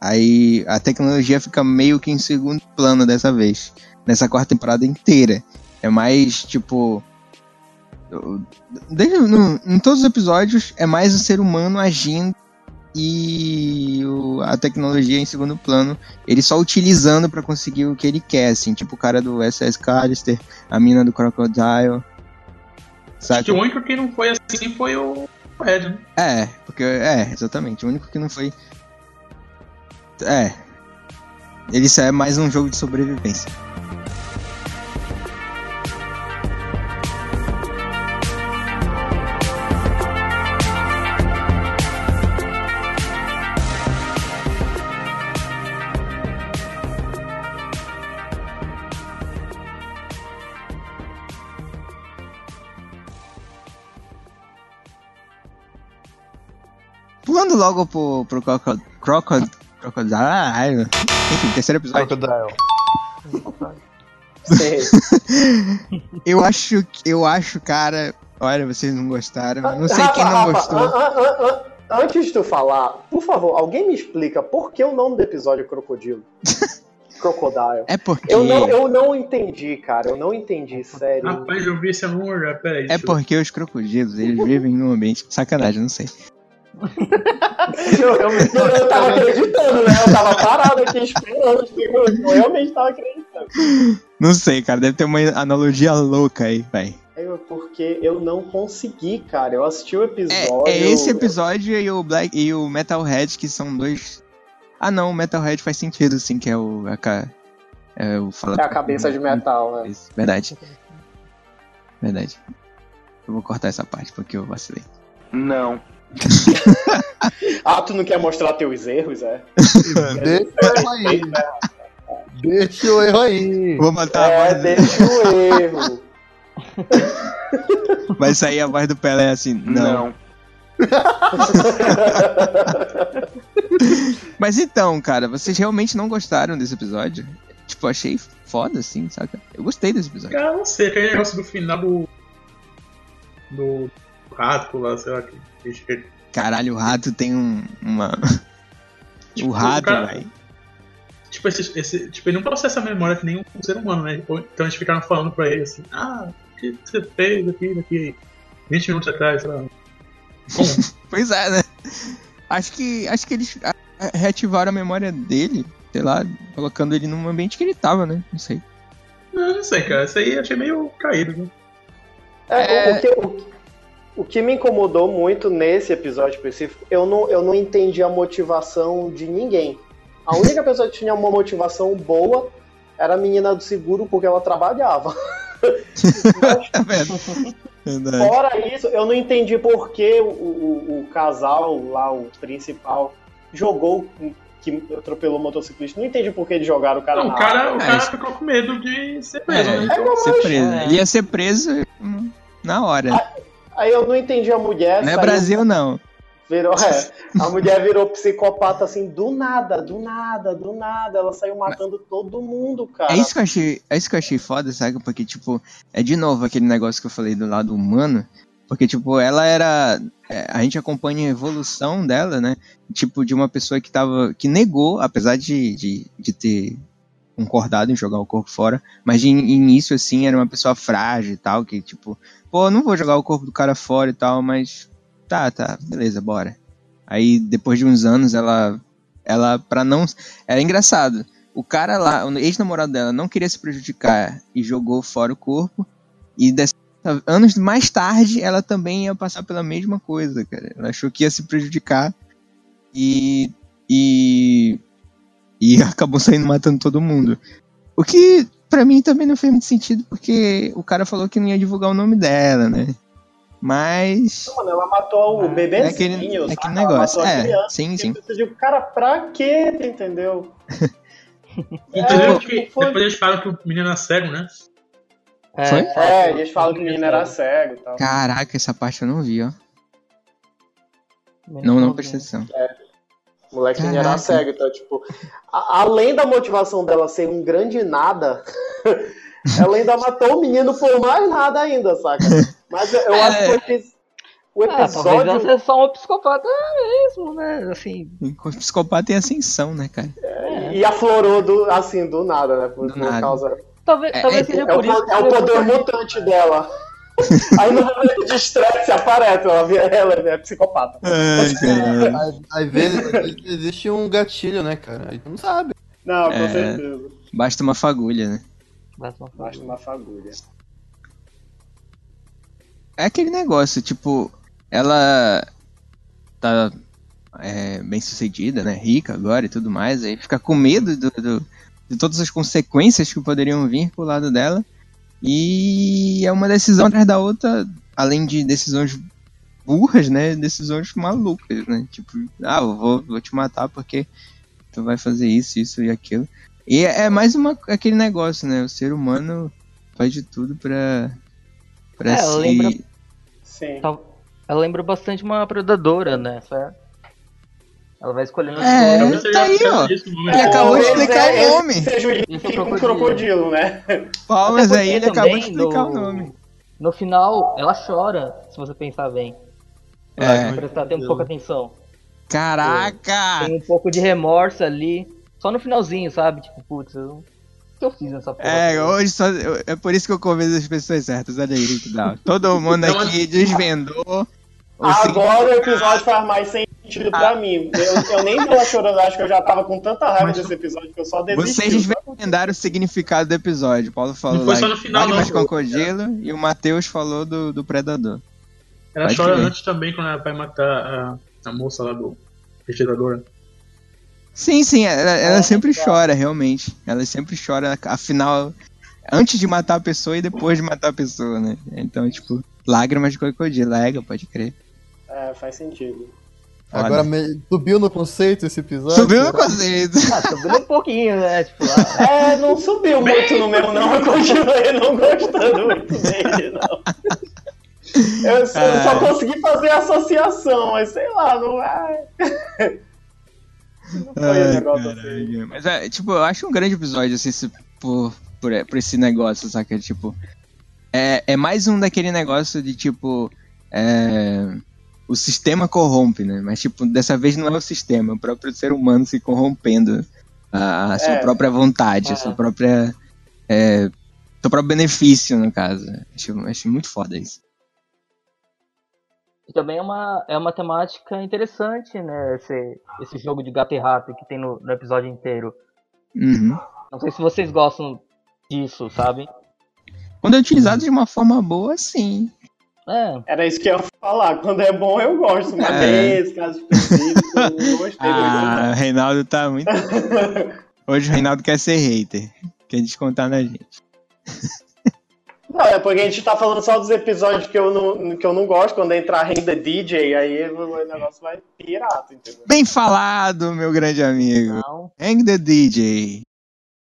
Aí a tecnologia fica meio que em segundo plano dessa vez. Nessa quarta temporada inteira. É mais tipo Desde, no, em todos os episódios é mais o ser humano agindo e o, a tecnologia em segundo plano, ele só utilizando para conseguir o que ele quer, assim, tipo o cara do SS Callister, a mina do Crocodile. Sabe? Acho que o único que não foi assim foi o Red, né? É, porque é, exatamente, o único que não foi É. Ele é mais um jogo de sobrevivência. Pulando logo pro, pro Crocodile. Crocod, crocodile. Enfim, terceiro episódio. Crocodile. eu acho, eu acho, cara. Olha, vocês não gostaram. Não sei quem não gostou. Antes de tu falar, por favor, alguém me explica por que o nome do episódio é Crocodilo? Crocodile. É porque. Eu não, eu não entendi, cara. Eu não entendi, sério. Rapaz, eu vi esse amor, peraí. É porque os crocodilos, eles vivem num ambiente. Sacanagem, não sei eu, eu, eu, tava acreditando, né? Eu tava parado aqui esperando. Eu realmente tava acreditando. Não sei, cara. Deve ter uma analogia louca aí, velho. É porque eu não consegui, cara. Eu assisti o episódio. É, é esse episódio e o Black e o Metalhead que são dois. Ah, não, o Metalhead faz sentido, sim, que é o. A, é, o fala é a cabeça de metal, né? Verdade. Verdade. Eu vou cortar essa parte porque eu vacilei. Não. Ah, tu não quer mostrar teus erros, é? deixa o erro aí. Deixa o erro aí. Vou matar é, a voz. deixa o erro. Vai sair a voz do Pelé assim, não. não. Mas então, cara, vocês realmente não gostaram desse episódio? Tipo, achei foda, assim, saca? Eu gostei desse episódio. Cara, não sei, aquele negócio do final do. do rato lá, sei lá, que Caralho, o rato tem um, uma. Tipo, o rato, velho. Tipo, esse, esse, tipo, ele não processa a memória que nem um ser humano, né? Então eles ficaram falando pra ele assim: Ah, o que você fez aqui, daqui 20 minutos atrás, sei lá. pois é, né? Acho que, acho que eles reativaram a memória dele, sei lá, colocando ele num ambiente que ele tava, né? Não sei. Não, não sei, cara. Isso aí eu achei meio caído, né? É, é... O, que, o, o que me incomodou muito nesse episódio específico, eu não, eu não entendi a motivação de ninguém. A única pessoa que tinha uma motivação boa era a menina do seguro porque ela trabalhava. Mas, é fora isso, eu não entendi por que o, o, o, casal lá, o principal, jogou que atropelou o motociclista. Não entendi por que eles jogaram o cara Não, na o cara, água. o É, cara isso- ficou com medo de ser preso, É, né? É, ser preso. é. Ele ia ser preso hum, na hora. Aí eu não entendi a mulher. não é Brasil, não. Virou, é, a mulher virou psicopata assim, do nada, do nada, do nada. Ela saiu matando todo mundo, cara. É isso que eu achei, é isso que eu achei foda, sabe? Porque, tipo, é de novo aquele negócio que eu falei do lado humano. Porque, tipo, ela era. é, A gente acompanha a evolução dela, né? Tipo, de uma pessoa que tava. que negou, apesar de, de, de ter concordado em jogar o corpo fora, mas de in- início, assim, era uma pessoa frágil e tal, que, tipo, pô, não vou jogar o corpo do cara fora e tal, mas. Tá, tá, beleza, bora. Aí, depois de uns anos, ela. Ela, pra não. Era engraçado o cara lá, o ex-namorado dela, não queria se prejudicar e jogou fora o corpo. E dessa- anos mais tarde, ela também ia passar pela mesma coisa, cara. Ela achou que ia se prejudicar e. e. e acabou saindo matando todo mundo. O que pra mim também não fez muito sentido, porque o cara falou que não ia divulgar o nome dela, né? Mas. Mano, ela matou o É bebezinho, É aquele, é aquele Ela negócio. É, criança. sim, sim. Digo, cara, pra quê? Entendeu? Entendeu É, que tipo, foi- depois eles falam que o menino é cego, né? É, Foi? É, eles falam que o menino era cego e tal. Caraca, essa parte eu não vi, ó. Não, não prestei atenção. O moleque era Caraca. cego, então, tipo, a- além da motivação dela ser um grande nada, ela ainda matou o menino por mais nada ainda, saca? Mas eu, eu acho que o Ah, talvez episódio. seja só uma psicopata mesmo, né? Assim, O psicopata em ascensão, né, cara? E aflorou do, assim, do nada, né? Por, Do por nada. causa. talvez, É, talvez é- seja É o, por isso. é o poder mutante dela. Aí no momento de estresse aparece, ela, vira- ela é psicopata. Ai, caralho. Às, vezes, existe um gatilho, né, cara? A gente não sabe. Não, com É. certeza. Basta uma fagulha, né? Basta uma Basta uma fagulha. É aquele negócio, tipo, ela tá é, bem sucedida, né? Rica agora e tudo mais, aí fica com medo do, do- de todas as consequências que poderiam vir pro lado dela. E é uma decisão atrás da outra, além de decisões burras, né? Decisões malucas, né? Tipo, ah, eu vou, vou te matar porque tu vai fazer isso, isso e aquilo. E é, mais uma, aquele negócio, né? O ser humano faz de tudo pra, pra É, se... lembra- Sim. Ela lembra bastante uma predadora, né? certo? Ela vai escolhendo as É. Talvez tá aí, ó. Ele acabou de explicar é- o nome. esse Seja o Isso é com crocodilo. né? Palmas aí, ele acabou de explicar no- o nome. No final, ela chora, se você pensar bem. É. Prestar tem um pouco atenção. Caraca! Tem um pouco de remorso ali. Só no finalzinho, sabe? Tipo, putz, eu... o que eu fiz nessa porra? É, hoje só. É por isso que eu convido as pessoas certas. Olha aí que dá. Todo mundo aqui desvendou. Agora o episódio faz mais sentido pra mim. Eu, eu nem tava chorando, acho que eu já tava com tanta raiva Mas- desse episódio que eu só desisti. Vocês desvendaram o significado do episódio. O Paulo falou lá só no final, lágrimas de não. crocodilo e o Matheus falou do, do predador. Ela Pode chora crer. antes também quando ela vai matar a, a moça lá do restaurador. Sim, sim, ela, ela É, sempre tá. chora, realmente. Ela sempre chora, afinal, antes de matar a pessoa e depois de matar a pessoa, né? Então, tipo, lágrimas de crocodilo, é, pode crer. É, faz sentido. Agora me- subiu no conceito esse episódio. Subiu no conceito. Ah, subiu um pouquinho, né? Tipo, lá. É, não subiu muito no meu, não. Eu continuei não gostando muito dele, não. Eu só, É. só consegui fazer a associação, mas sei lá, não é. Não foi Ai, negócio assim. Mas é, tipo, eu acho um grande episódio, assim, se- por, por, por esse negócio, saca? Tipo, é, é mais um daquele negócio de, tipo, é, o sistema corrompe, né? Mas, tipo, dessa vez não é o sistema, é o próprio ser humano se corrompendo a, a sua É. própria vontade, a É. sua própria... É, seu próprio benefício, no caso. Acho, acho muito foda isso. E também é uma, é uma temática interessante, né? Esse, esse jogo de gato e rato que tem no, no episódio inteiro. Uhum. Não sei se vocês gostam disso, sabe? Quando é utilizado de uma forma boa, sim. É, Era isso que eu ia falar. Quando é bom, eu gosto, mas É. nesse caso específico, eu gostei Ah, o Reinaldo tá muito. Hoje o Reinaldo quer ser hater. Quer descontar na gente. Não, é porque a gente tá falando só dos episódios que eu não, que eu não gosto, quando entrar renda DJ, aí o negócio vai pirata, entendeu? Bem falado, meu grande amigo. Não. Hang the DJ.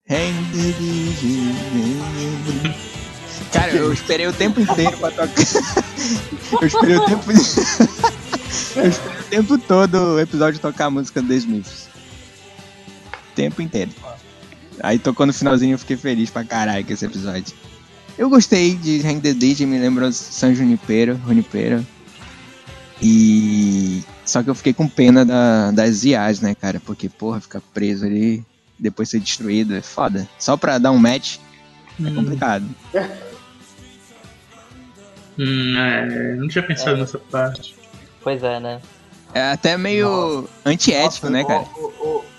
Hang the DJ. Cara, eu esperei o tempo inteiro pra tocar. eu esperei o tempo. eu esperei o tempo todo o episódio tocar a música do The Smiths. O tempo inteiro. Aí tocou no finalzinho eu fiquei feliz pra caralho com esse episódio. Eu gostei de Hang the DJ, me lembrou San Junipero, Junipero. E. Só que eu fiquei com pena da, das IAs, né, cara? Porque, porra, ficar preso ali, depois ser destruído, é foda. Só pra dar um match é hum. complicado. Hum, é, não tinha pensado é. nessa parte. Pois é, né? É até meio antiético, né, cara? O,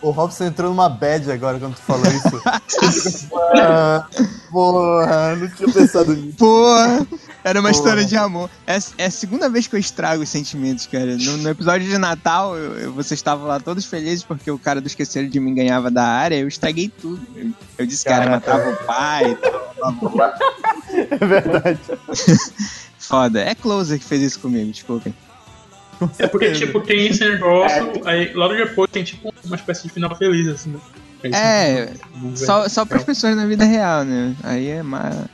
o, o, Robson entrou numa bad agora quando tu falou isso. ah, porra, não tinha pensado nisso. Porra, era uma porra. história de amor. É, é, a segunda vez que eu estrago os sentimentos, cara. No, no episódio de Natal, eu, eu, vocês estavam lá todos felizes porque o cara do Esqueceram de Mim ganhava da área. Eu estraguei tudo. Eu, eu disse que era matava o pai. é verdade. Foda. É Closer que fez isso comigo, desculpem. É porque, tipo, tem esse negócio, é. aí logo depois tem, tipo, uma espécie de final feliz, assim, né? é, só, só pras pessoas na vida real, né? Aí é uma.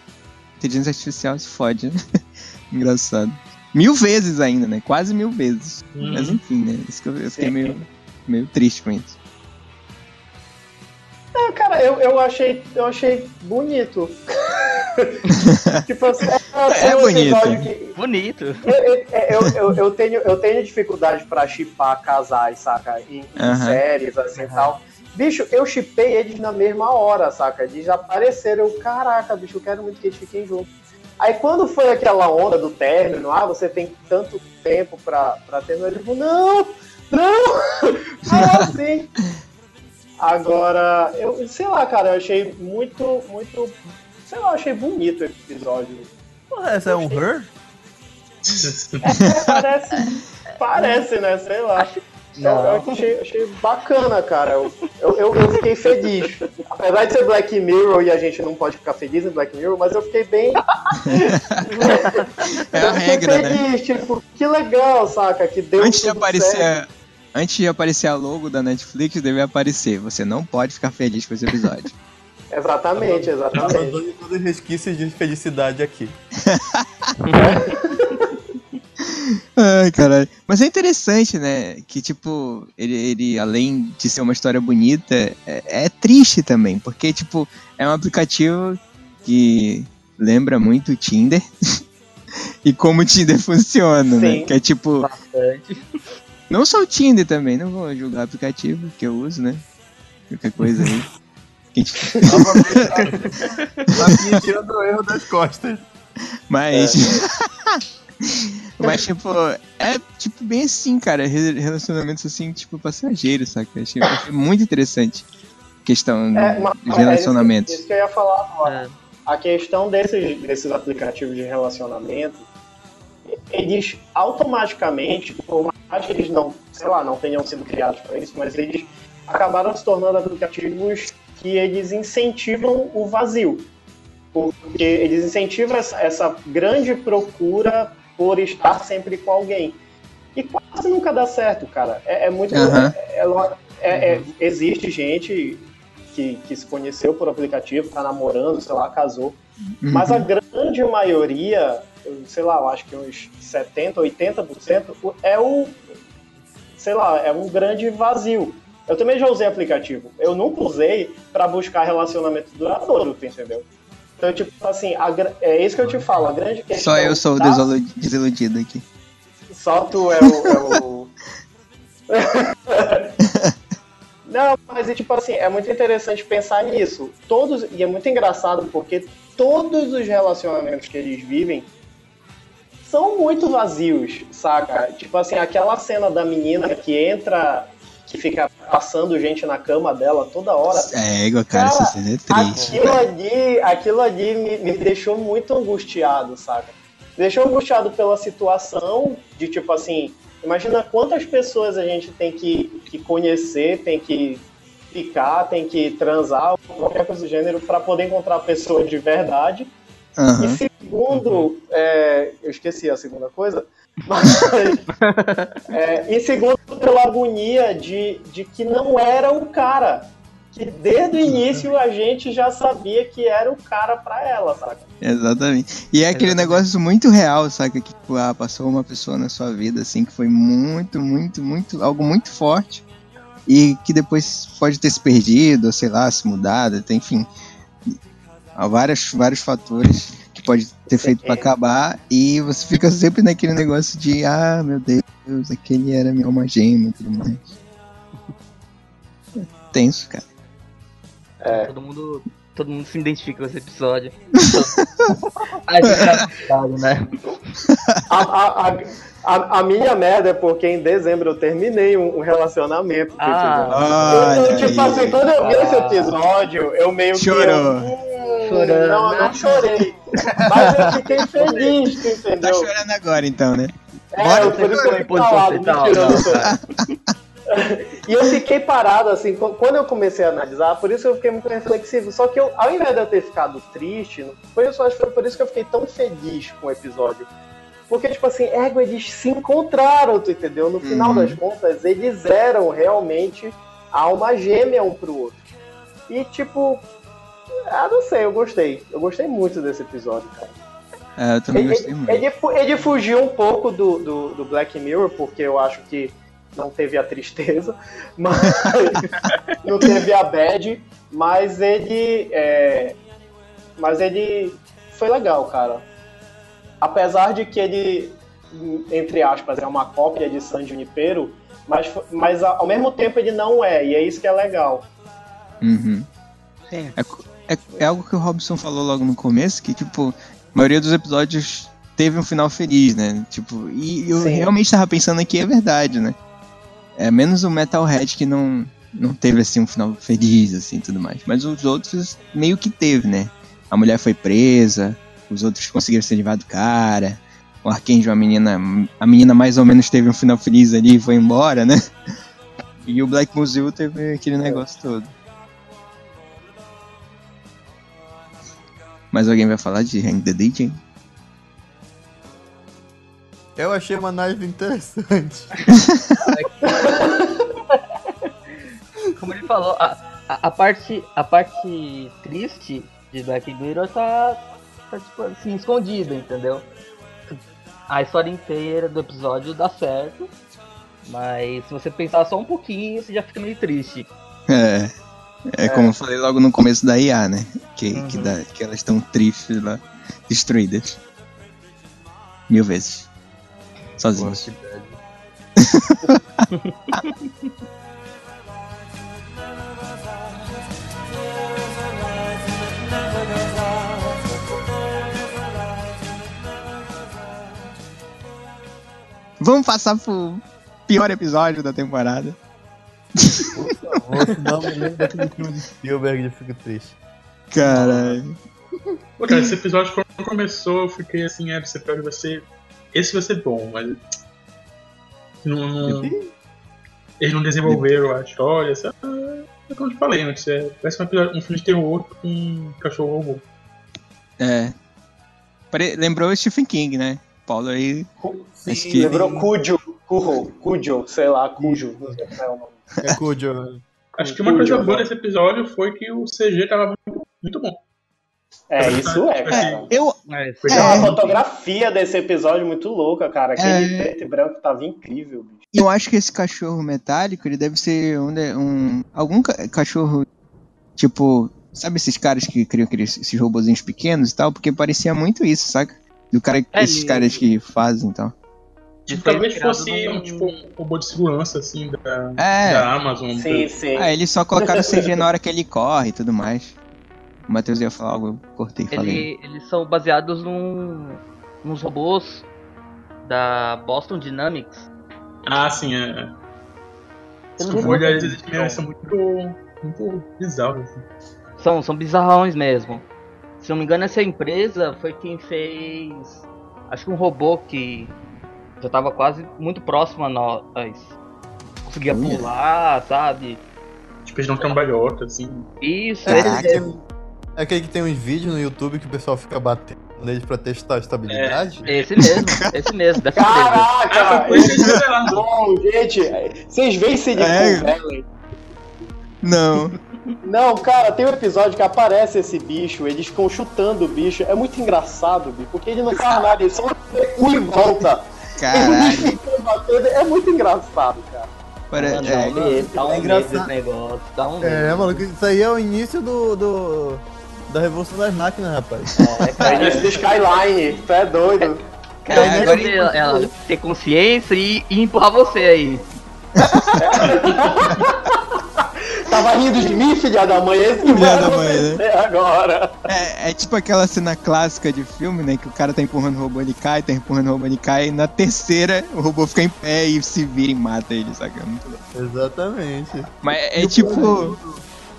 Inteligência artificial se fode, né? Engraçado. Mil vezes ainda, né? Quase mil vezes. Hum. Mas enfim, né? Isso que eu, eu fiquei meio, meio triste com isso. Não, cara, eu, eu, achei, eu achei bonito. tipo assim, é, é bonito. Que, bonito. Eu, eu, eu, eu, tenho, eu tenho dificuldade pra chipar casais, saca? Em, em séries, assim e uh -huh. tal. Bicho, eu chipei eles na mesma hora, saca? Eles apareceram. Eu, caraca, bicho, eu quero muito que eles fiquem juntos. Aí quando foi aquela onda do término, ah, você tem tanto tempo pra, pra ter, ele falou, não, não, não assim. Agora, eu sei lá, cara, eu achei muito, muito. Sei lá, eu achei bonito o episódio. Porra, essa é um Her? É, parece. Parece, né? Sei lá. Eu, eu achei, achei, bacana, cara. Eu, eu, eu, fiquei feliz. Apesar de ser Black Mirror e a gente não pode ficar feliz em Black Mirror, mas eu fiquei bem. é a regra, né? feliz, né? Tipo, que legal, saca? Que deu Antes de aparecer. Certo. Antes de aparecer a logo da Netflix, deve aparecer. Você não pode ficar feliz com esse episódio. exatamente, exatamente. Abandone todo resquício de felicidade aqui. Ai, caralho. Mas é interessante, né? Que, tipo, ele, ele além de ser uma história bonita, é, é triste também. Porque, tipo, é um aplicativo que lembra muito o Tinder. e como o Tinder funciona, né? Sim, né? Que é tipo. Bastante. Não só o Tinder também, não vou julgar o aplicativo que eu uso, né? Qualquer coisa aí. Novamente, tirando o erro das costas. Mas. É. Mas, tipo, é tipo bem assim, cara. Relacionamentos assim, tipo, passageiros, saca? Achei, achei muito interessante. Questão é, de relacionamentos. É isso, isso, que eu ia falar agora. É. A questão desses, desses aplicativos de relacionamento, eles automaticamente, por mais que eles não, sei lá, não tenham sido criados para isso, mas eles acabaram se tornando aplicativos que eles incentivam o vazio. Porque eles incentivam essa, essa grande procura por estar sempre com alguém. E quase nunca dá certo, cara. É, é muito. Uhum. É, é, existe gente que, que se conheceu por aplicativo, tá namorando, sei lá, casou. Uhum. Mas a grande maioria, sei lá, eu acho que uns 70%, 80% é o. Sei lá, é um grande vazio. Eu também já usei aplicativo. Eu nunca usei para buscar relacionamento duradouro, entendeu? Então, tipo, assim, a, é isso que eu te falo, a grande questão. Só eu sou o tá... desiludido aqui. Só tu é o. É o... Não, mas é tipo assim, é muito interessante pensar nisso. Todos, e é muito engraçado porque todos os relacionamentos que eles vivem são muito vazios, saca? Tipo assim, aquela cena da menina que entra que fica passando gente na cama dela toda hora. É, cara, cara essa cena é triste. Aquilo ali, aquilo ali me, me deixou muito angustiado, saca? Me deixou angustiado pela situação de tipo assim, imagina quantas pessoas a gente tem que, que conhecer, tem que ficar, tem que transar, qualquer coisa do gênero, para poder encontrar a pessoa de verdade. Uhum. E se segundo, é, eu esqueci a segunda coisa, mas é, em segundo, pela agonia de, de que não era o cara. Que desde o início a gente já sabia que era o cara pra ela, saca? Exatamente. E é aquele negócio muito real, saca? Que tipo, ah, passou uma pessoa na sua vida, assim, que foi muito, muito, muito. algo muito forte. E que depois pode ter se perdido, ou sei lá, se mudado, enfim. Há vários, vários fatores pode ter feito para acabar. E você fica sempre naquele negócio de, ah, meu Deus, aquele era minha alma gêmea e tudo mais. Tenso, cara. É. Todo mundo. Todo mundo se identifica com esse episódio. a gente tá né? A, a, a, a, minha merda é porque em dezembro eu terminei um, um relacionamento. Ah, eu, tipo assim, quando eu vi ah, esse episódio, eu meio Chorou. que. Hum, Chorando. Não, eu não chorei. Mas eu fiquei feliz, tu entendeu? Tá chorando agora então, né? É, Bora, eu fico calado, me tirando. e eu fiquei parado, assim, quando eu comecei a analisar, por isso eu fiquei muito reflexivo. Só que eu, ao invés de eu ter ficado triste, foi, eu acho que foi por isso que eu fiquei tão feliz com o episódio. Porque, tipo assim, ego, eles se encontraram, tu entendeu? No final uhum. das contas, eles eram realmente a alma gêmea um pro outro. E, tipo, ah, não sei, eu gostei. Eu gostei muito desse episódio, cara. É, eu também ele, gostei muito. Ele, ele fugiu um pouco do, do, do Black Mirror, porque eu acho que não teve a tristeza, mas não teve a bad, mas ele é, mas ele foi legal, cara. Apesar de que ele, entre aspas, é uma cópia de San Junipero, mas, mas ao mesmo tempo ele não é, e é isso que é legal. Uhum. É, é, é algo que o Robson falou logo no começo, que tipo, a maioria dos episódios teve um final feliz, né? Tipo, e eu Sim. realmente tava pensando aqui, é verdade, né? É menos o Metalhead que não, não teve assim um final feliz, assim, tudo mais. Mas os outros meio que teve, né? A mulher foi presa, os outros conseguiram ser livrar do cara. O Arcanjo, a menina, a menina mais ou menos teve um final feliz ali e foi embora, né? E o Black Museum teve aquele negócio todo. Mas alguém vai falar de Hang the DJ? Eu achei uma nave interessante. Como ele falou, a, a, a, parte, a parte triste de Black Mirror tá, tá tipo assim, escondida, entendeu? A história inteira do episódio dá certo, mas se você pensar só um pouquinho, você já fica meio triste. É. É, é. como eu falei logo no começo da IA, né? Que, uhum. que, dá, que elas estão tristes lá, destruídas. Mil vezes sozinhos. Vamos passar pro pior episódio da temporada. Por favor, senão me lembro daquele filme de Spielberg e eu fico triste. Caralho. Pô, cara, esse episódio quando começou, eu fiquei assim, é, esse episódio vai ser esse vai ser bom, mas. Não, não, eles não desenvolveram a história. Sabe? É como eu te falei antes, é, parece um, um filme de terror com um cachorro robô. É. Lembrou Stephen King, né? Paulo aí. Sim, que... lembrou Cujo, Cujo, Cujo, sei lá, Cujo. É Cujo. Acho que uma coisa boa desse episódio foi que o CG tava muito, muito bom. É, isso é, cara. É, eu, é, é, a fotografia desse episódio muito louca, cara. Aquele é, preto e branco tava incrível, bicho. Eu acho que esse cachorro metálico, ele deve ser um, um algum cachorro, tipo, sabe esses caras que criam aqueles, esses robozinhos pequenos e tal? Porque parecia muito isso, saca? Do cara, é, esses caras que fazem então. E talvez fosse um, tipo, um robô de segurança, assim, da, é. da Amazon. Sim, sim. Ah, eles só colocaram CG na hora que ele corre e tudo mais. O Matheus ia falar algo, eu cortei, falei. Ele, eles são baseados num, nos robôs da Boston Dynamics. Ah, sim, é. Os robôs deles são muito, muito bizarros. Assim. São, são bizarrões mesmo. Se não me engano, essa empresa foi quem fez. Acho que um robô que já tava quase muito próximo a nós. Conseguia pular, sabe? Tipo, eles não cambalhota, assim. Isso, Caraca. eles, é aquele que tem uns vídeos no YouTube que o pessoal fica batendo neles pra testar a estabilidade? Esse mesmo, esse mesmo. Ah, Caraca! revelaram. Não, gente, vocês veem Silicon É. Valley? Não. Não, cara, tem um episódio que aparece esse bicho, eles ficam chutando o bicho. É muito engraçado, bicho, porque ele não faz nada, ele só pula e volta. Caralho. é muito engraçado, cara. Para- é, dá um medo, dá um é medo engraçado. esse negócio, dá um medo. É, maluco, isso aí é o início do, do- da revolução das máquinas, rapaz. É, É cara, início do Skyline, tu é doido. cara, É, agora agora- ela, ela ter consciência e, e empurrar você aí. Tava rindo de mim, filha da mãe, esse Filha da mãe, né? agora. é, é tipo aquela cena clássica de filme, né? Que o cara tá empurrando o robô, ele cai, tá empurrando o robô, ele cai, e na terceira o robô fica em pé e se vira e mata ele, saca? É. Exatamente. Mas é, E é tipo.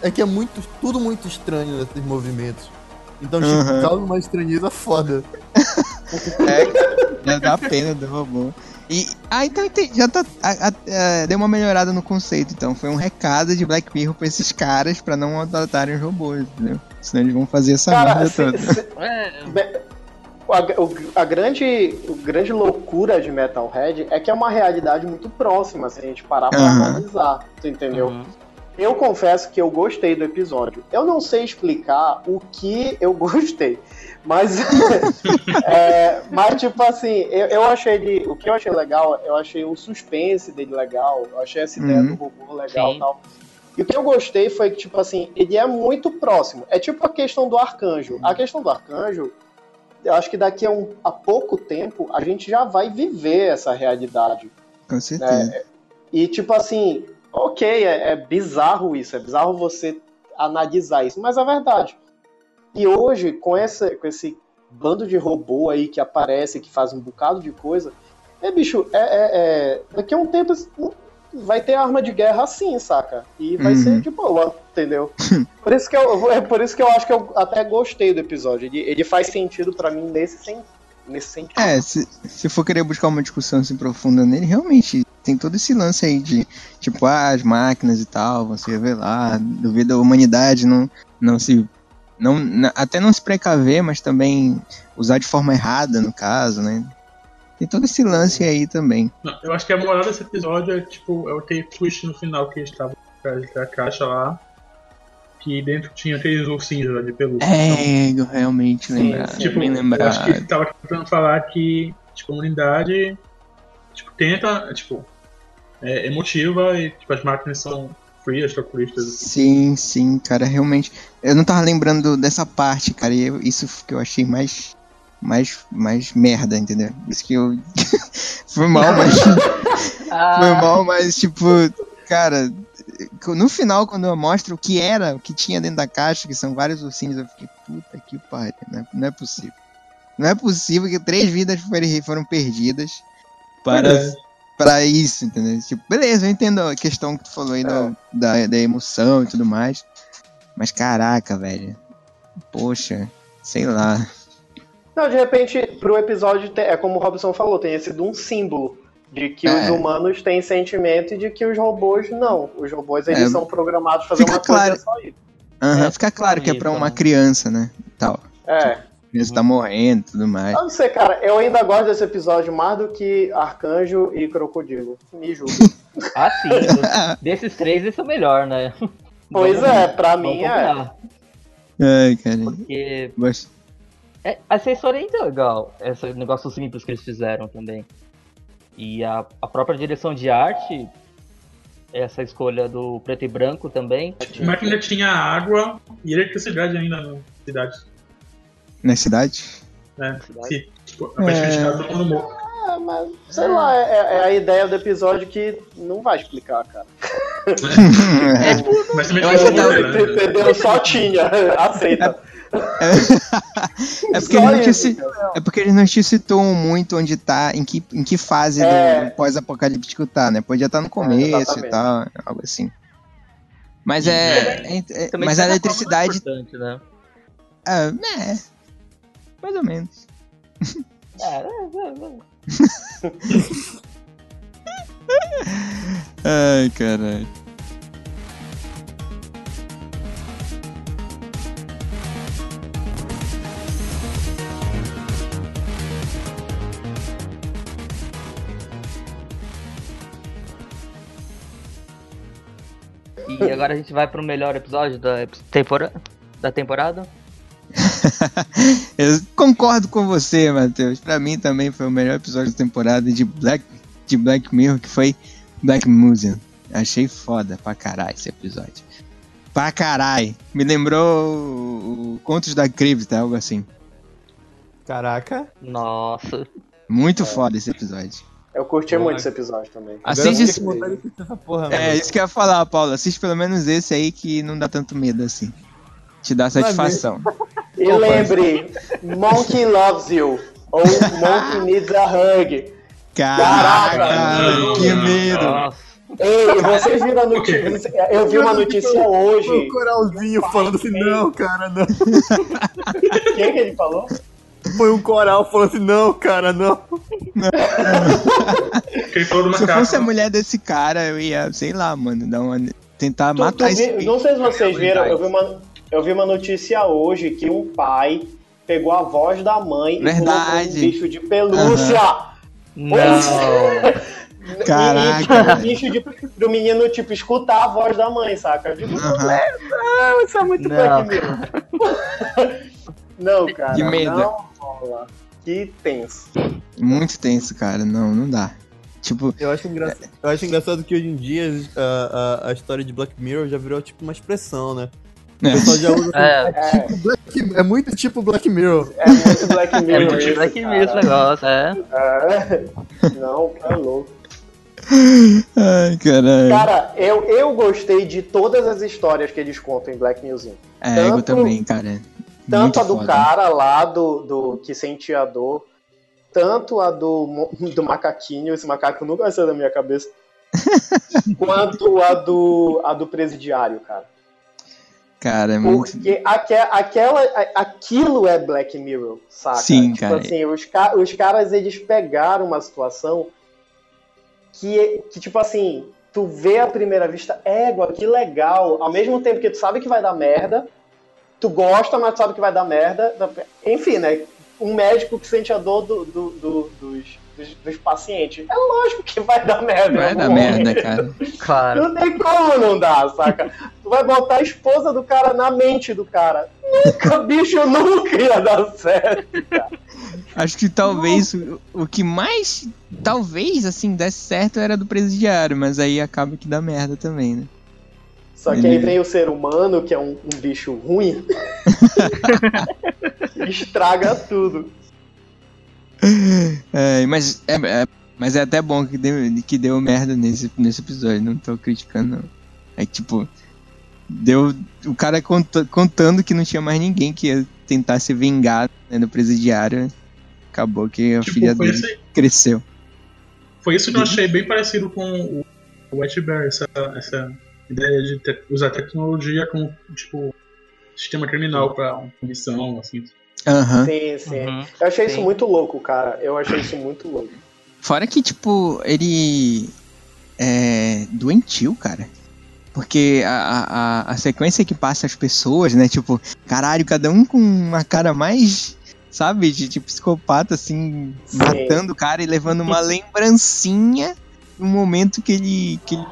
É que é muito, tudo muito estranho nesses movimentos. Então, tipo, Uhum. causa uma estranheza foda. É, já dá pena do robô. E. Ah, então entendi, já tá. a- a- a- deu uma melhorada no conceito, então. Foi um recado de Black Mirror pra esses caras pra não adotarem os robôs, entendeu? Senão eles vão fazer essa Cara, merda se- toda. se- É, a, o- a grande, a grande loucura de Metalhead é que é uma realidade muito próxima, se a gente parar pra analisar, tu entendeu? uhum. Eu confesso que eu gostei do episódio. Eu não sei explicar o que eu gostei, mas, é, mas tipo assim, eu, eu achei ele, o que eu achei legal, eu achei o suspense dele legal, eu achei essa ideia Uhum. do robô legal Sim. e tal. E o que eu gostei foi que, tipo assim, ele é muito próximo. É tipo a questão do arcanjo. A questão do arcanjo, eu acho que daqui a, um, a pouco tempo a gente já vai viver essa realidade. Com certeza. E tipo assim, ok, é, é bizarro isso, é bizarro você analisar isso, mas é verdade. E hoje, com, essa, com esse bando de robô aí que aparece, que faz um bocado de coisa, é bicho, é, é- é- daqui a um tempo vai ter arma de guerra assim, saca? E vai Uhum. ser de boa, entendeu? por isso que eu, é por isso que eu acho que eu até gostei do episódio. Ele, ele faz sentido pra mim nesse, sen, nesse sentido. É, se, se for querer buscar uma discussão assim profunda nele, realmente tem todo esse lance aí de, tipo, ah, as máquinas e tal vão se revelar, devido à humanidade não, não se. Não, até não se precaver, mas também usar de forma errada, no caso, né? Tem todo esse lance aí também. Eu acho que a moral desse episódio é tipo, é o aquele twist no final que atrás da caixa lá. Que dentro tinha aqueles ursinhos lá de pelúcia. É, eu realmente lembrar. Tipo, bem eu acho que ele tava tentando falar que tipo, a humanidade tipo, tenta, tipo, é emotiva e tipo, as máquinas são frias, calculistas. Sim, sim, cara, realmente. Eu não tava lembrando dessa parte, cara, e eu- isso que eu achei mais. Mais, mais merda, entendeu? Isso que eu. Foi mal, mas. Foi Ah, mal, mas tipo, cara, no final, quando mostra o que era, o que tinha dentro da caixa, que são vários ursinhos, eu fiquei, puta que pariu, não é, não é possível. Não é possível que três vidas foram, foram perdidas para, É. para isso, entendeu? Tipo, beleza, eu entendo a questão que tu falou aí do- da, da emoção e tudo mais. Mas caraca, velho. Poxa, sei lá. Não, de repente, pro episódio, é como o Robson falou, tem sido um símbolo de que É. os humanos têm sentimento e de que os robôs não. Os robôs, eles É. são programados pra fazer Fica uma coisa claro. só isso. Aham, É, fica claro que é pra isso, uma né? criança, né? Tal. É. Criança tá morrendo e tudo mais. Eu não sei, cara, eu ainda gosto desse episódio mais do que Arcanjo e Crocodilo. Me julgue. ah, sim. Desses três, esse é o melhor, né? pois Vamos- é, pra mim é. Ai, cara. Porque Gosto. É, essa história é ainda legal, esse negócio simples que eles fizeram também. E a, a própria direção de arte, essa escolha do preto e branco também. A máquina tinha água e eletricidade ainda na cidade. Na cidade? Né? Cidade. Se, tipo, aparentemente É. todo mundo morto. É, mas, sei lá, é, é a ideia do episódio que não vai explicar, cara. É tipo, Mas também Eu tá- né? Entendeu? Só tinha. Aceita. É porque, não te isso, ci- é porque eles não te situam muito onde tá, em que, em que fase É. do pós-apocalíptico tá, né? Podia estar no começo e tal, algo assim. Mas é. é- é- mas a eletricidade. é né? É, é, mais ou menos. É, é, é. Ai, caralho. E agora a gente vai pro melhor episódio da temporada? Da temporada? Eu concordo com você, Matheus. Pra mim também foi o melhor episódio da temporada de Black, de Black Mirror, que foi Black Museum. Achei foda pra caralho esse episódio. Pra caralho. Me lembrou Contos da Cripta, algo assim. Caraca. Nossa. Muito é. foda esse episódio. Eu curti muito esse episódio também. Assiste esse... Porra, é, isso que eu ia falar, Paulo. Assiste pelo menos esse aí que não dá tanto medo assim. Te dá satisfação. e lembre, Monkey loves you. Ou Monkey needs a hug. Caraca, Caraca que medo. Ei, vocês viram a notícia? Eu vi uma notícia hoje. O coralzinho falando assim, não, cara, não. Quem que ele falou? Foi um coral falando assim, não, cara, não. Se eu fosse a mulher desse cara, eu ia, sei lá, mano, dar uma, tentar tu, matar tu esse. Não sei se vocês viram, eu vi, uma, eu vi uma notícia hoje que um pai pegou a voz da mãe Verdade. e colocou um bicho de pelúcia. Uhum. Não. Caraca. Um bicho de, pro menino, tipo, escutar a voz da mãe, saca? Eu digo, uhum. não, isso é muito Black Não, cara. De medo. Não rola. Que tenso. Muito tenso, cara. Não, não dá. Tipo, eu acho, engra... eu acho engraçado que hoje em dia a, a, a, história de Black Mirror já virou tipo uma expressão, né? O pessoal já usa. É, é, tipo Black, é muito tipo Black Mirror. É muito Black Mirror. É muito tipo Black Mirror esse negócio, é. é. Não, é louco. Ai, caralho. Cara, eu, eu gostei de todas as histórias que eles contam em Black Museum. É, Tanto... eu também, cara. Tanto Muito a do foda. cara lá do, do que sentia a dor, tanto a do, do macaquinho, esse macaco nunca vai sair da minha cabeça, quanto a do, a do presidiário, cara. Cara, é muito... Porque aque, aquela, aquilo é Black Mirror, saca? Sim, tipo cara. assim, os, os caras, eles pegaram uma situação que, que, tipo assim, tu vê à primeira vista, égua, que legal, ao mesmo tempo que tu sabe que vai dar merda, tu gosta, mas tu sabe que vai dar merda. Enfim, né? Um médico que sente a dor do, do, do, dos, dos, dos, pacientes. É lógico que vai dar merda. Vai dar merda, cara. Claro. Não tem como não dar, saca? Tu vai botar a esposa do cara na mente do cara. Nunca, bicho, nunca ia dar certo, cara. Acho que talvez o, o, que mais, talvez, assim, desse certo era do presidiário, mas aí acaba que dá merda também, né? Só que aí vem o ser humano, que é um, um bicho ruim, estraga tudo. É, mas, é, é, mas é até bom que deu, que deu merda nesse, nesse episódio, não tô criticando. Não. É tipo, deu o cara cont, contando que não tinha mais ninguém que ia tentar se vingar né, no presidiário. Acabou que a tipo, filha dele esse... cresceu. Foi isso que eu achei bem parecido com o, Wetbear, essa, essa ideia de te usar tecnologia como, tipo, sistema criminal pra punição, assim. Uhum. Sim, sim. Uhum. Eu achei sim. isso muito louco, cara. Eu achei isso muito louco. Fora que, tipo, ele é doentio, cara. Porque a, a, a sequência que passa as pessoas, né? Tipo, caralho, cada um com uma cara mais, sabe, de, de psicopata, assim, sim. matando o cara e levando uma lembrancinha no momento que ele, que ele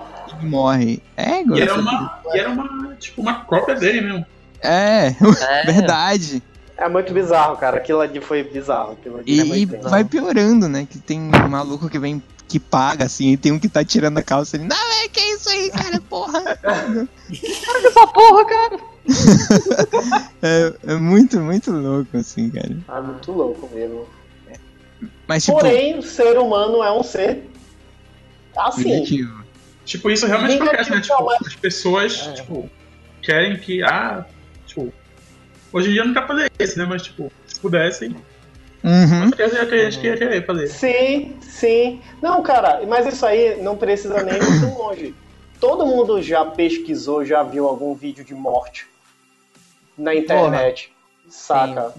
morre. É, e era uma, e era uma, tipo, uma cópia dele mesmo. É, é. verdade. É muito bizarro, cara. Aquilo ali foi bizarro. e é vai piorando, né? Que tem um maluco que vem que paga, assim, e tem um que tá tirando a calça ali. Não, é que é isso aí, cara, porra. Cara, essa porra, cara. é, é, muito, muito louco, assim, cara. Ah, muito louco mesmo. Mas, tipo... Porém, o ser humano é um ser assim. Negativo. Tipo, isso realmente acontece, né? Tipo, as pessoas, é. tipo, querem que, ah, tipo, hoje em dia não pra fazer isso, né? Mas, tipo, se pudessem, Uhum. que a gente queria querer fazer. Sim, sim. Não, cara, mas isso aí não precisa nem ir muito longe. Todo mundo já pesquisou, já viu algum vídeo de morte na internet, Porra. saca?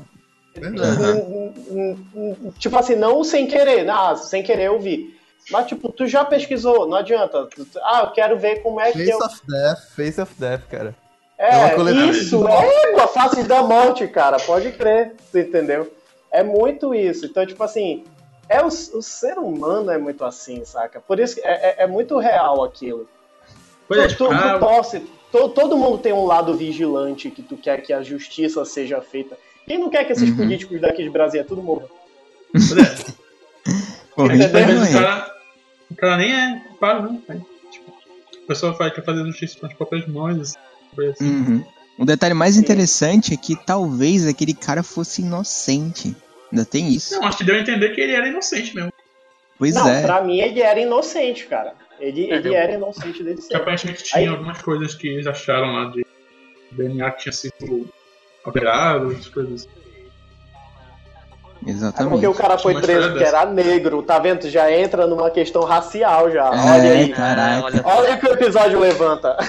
Uhum. Tipo assim, não sem querer, ah, sem querer eu vi. Mas, tipo, tu já pesquisou, não adianta. Ah, eu quero ver como é Face que eu... of Death, Face of Death, cara. É, é isso, é a face da morte, cara, pode crer, tu entendeu? É muito isso. Então, tipo assim, é o, o ser humano é muito assim, saca? Por isso que é, é, é muito real aquilo. Pois é, Tu, tu, tu torce, to- todo mundo tem um lado vigilante que tu quer que a justiça seja feita. Quem não quer que esses Uhum. políticos daqui de Brasília tudo morram? pois é. Entendeu? vezes o cara, o cara nem é culpado, né? Tipo, a pessoa faz, quer fazer justiça com as próprias mãos, assim. Assim. Uhum. O detalhe mais interessante é que talvez aquele cara fosse inocente. Ainda tem isso. Não, acho que deu a entender que ele era inocente mesmo. Pois não, é. pra mim ele era inocente, cara. Ele, É, ele eu- era inocente sempre. aparentemente tinha Aí- algumas coisas que eles acharam lá de DNA que tinha sido alterado, essas coisas assim. É Exatamente. porque o cara foi preso porque era negro, tá vendo? Já entra numa questão racial já. É, Olha aí. Caraca. olha. Olha o que o episódio levanta.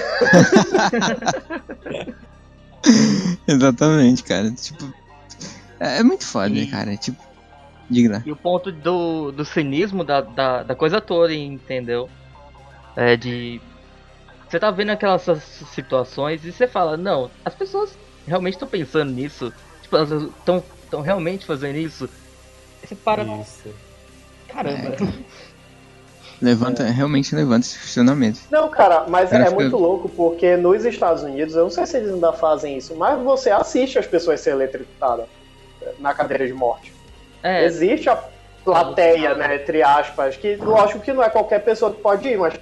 Exatamente, cara. Tipo. É é muito foda, E- cara. Tipo. Diga lá. E o ponto do, do cinismo da, da, da coisa toda, entendeu? É de. Você tá vendo aquelas situações e você fala, não, as pessoas realmente estão pensando nisso. Tipo, elas estão tão realmente fazendo isso. Você para, Isso. caramba. Levanta, realmente levanta esse questionamento. Não, cara, mas Cara, é fica- muito louco porque nos Estados Unidos, eu não sei se eles ainda fazem isso, mas você assiste as pessoas serem eletrocutadas na cadeira de morte. É, Existe a plateia, né, entre aspas, que lógico que não é qualquer pessoa que pode ir, mas,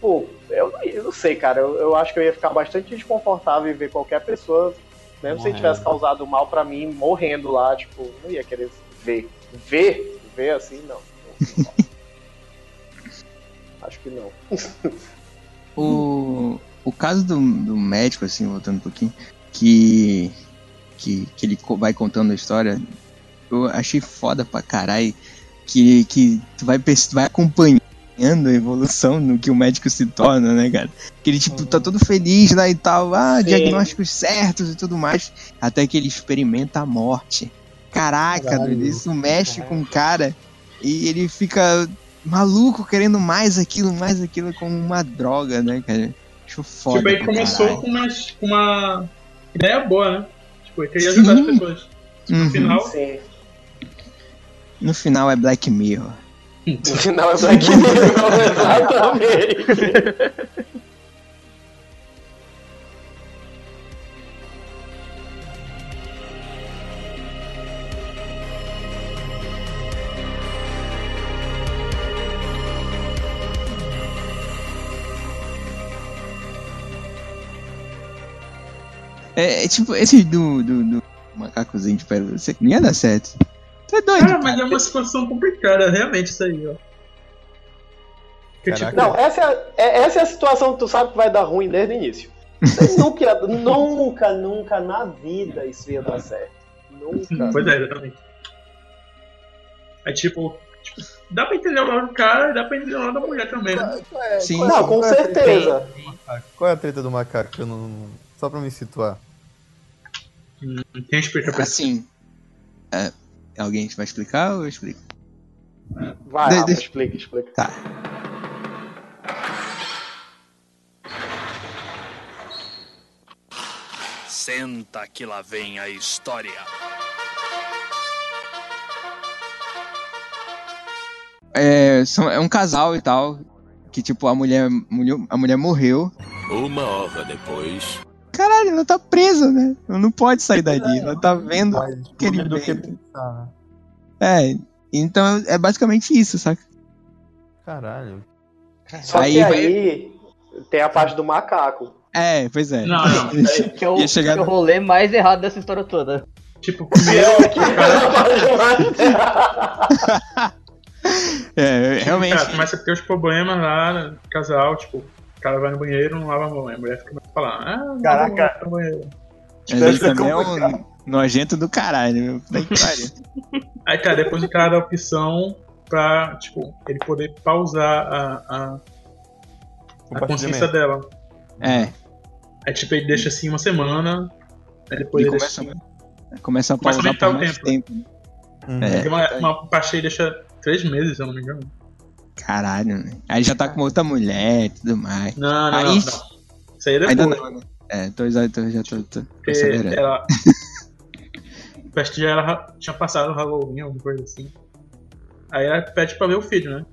pô, eu não, eu não sei, cara, eu, eu acho que eu ia ficar bastante desconfortável em ver qualquer pessoa, mesmo se Morrendo. tivesse causado mal pra mim, morrendo lá, tipo, não ia querer ver. Ver? Ver assim, não. acho que não. O, o caso do, do médico, assim, voltando um pouquinho, que, que, que ele vai contando a história, eu achei foda pra caralho que, que tu vai, perce- vai acompanhando a evolução no que o médico se torna, né, cara? Que ele, tipo, tá todo feliz lá e tal, ah, Sim. diagnósticos certos e tudo mais, até que ele experimenta a morte. Caraca, Caralho. doido, isso mexe com o cara e ele fica maluco querendo mais aquilo, mais aquilo como uma droga, né, cara? Acho foda. tipo, aí pra começou caralho. com uma, com uma ideia boa, né? Tipo, ele queria ajudar as Sim. pessoas. No Uhum. final, Sim. No final é Black Mirror. No final é Black Mirror, exatamente. É, é tipo, esse do, do, do macacozinho de pé, você não ia dar certo. Tu é doido. Cara, mas é uma situação complicada, realmente, isso aí, ó. Caraca. tipo, Não, essa é, a- é- essa é a situação que tu sabe que vai dar ruim desde o início. Você nunca, nunca, nunca na vida isso ia dar certo. Nunca. Pois é, exatamente. Aí, tipo, tipo, dá pra entender o lado do cara e dá pra entender o lado da mulher também, né? É- Sim. qual é- Não, com qual é a treta certeza. do macaco? Qual é a treta do macaco? que Eu não... Só pra me situar. Quem explica pra Assim. é, alguém vai explicar ou eu explico? Vai, De- deixa- explica, explica. Tá. Senta que lá vem a história. É, são- é um casal e tal. Que tipo, a mulher, mulher- a mulher morreu. Uma hora depois. Caralho, ela tá presa, né? Ela não pode sair dali. Ela tá vendo do que bem. pensar, né? É, então é basicamente isso, saca? Caralho. Só Aí que vai- aí tem a parte do macaco. É, pois é. Não, não. que é o, chegar que é o no- rolê mais errado dessa história toda. Tipo, primeiro, É, realmente. cara, começa a ter os problemas lá no casal, tipo, o cara vai no banheiro não lava a mão, aí a mulher fica a falar, ah, não Caraca. tá no banheiro. Mas ele também é um nojento do caralho, meu. Puta que pariu. Aí, cara, depois o cara dá a opção pra, tipo, ele poder pausar a, a, a consciência dela. É, Aí, tipo, ele deixa assim uma semana, aí depois e ele começa, deixa, começa a Começa a pausar por mais tempo. tempo. Uhum. É. Tem uma, uma parte aí deixa três meses, se eu não me engano. Caralho, né? Aí já tá com outra mulher e tudo mais. Não, não, Aí- não, não. Isso aí é depois. Ainda não, né? É, tô, já tô, já tô, tô, tô acelerando. ela. Parece que já era, tinha passado o Halloween, alguma coisa assim. Aí ela pede pra ver o filho, né?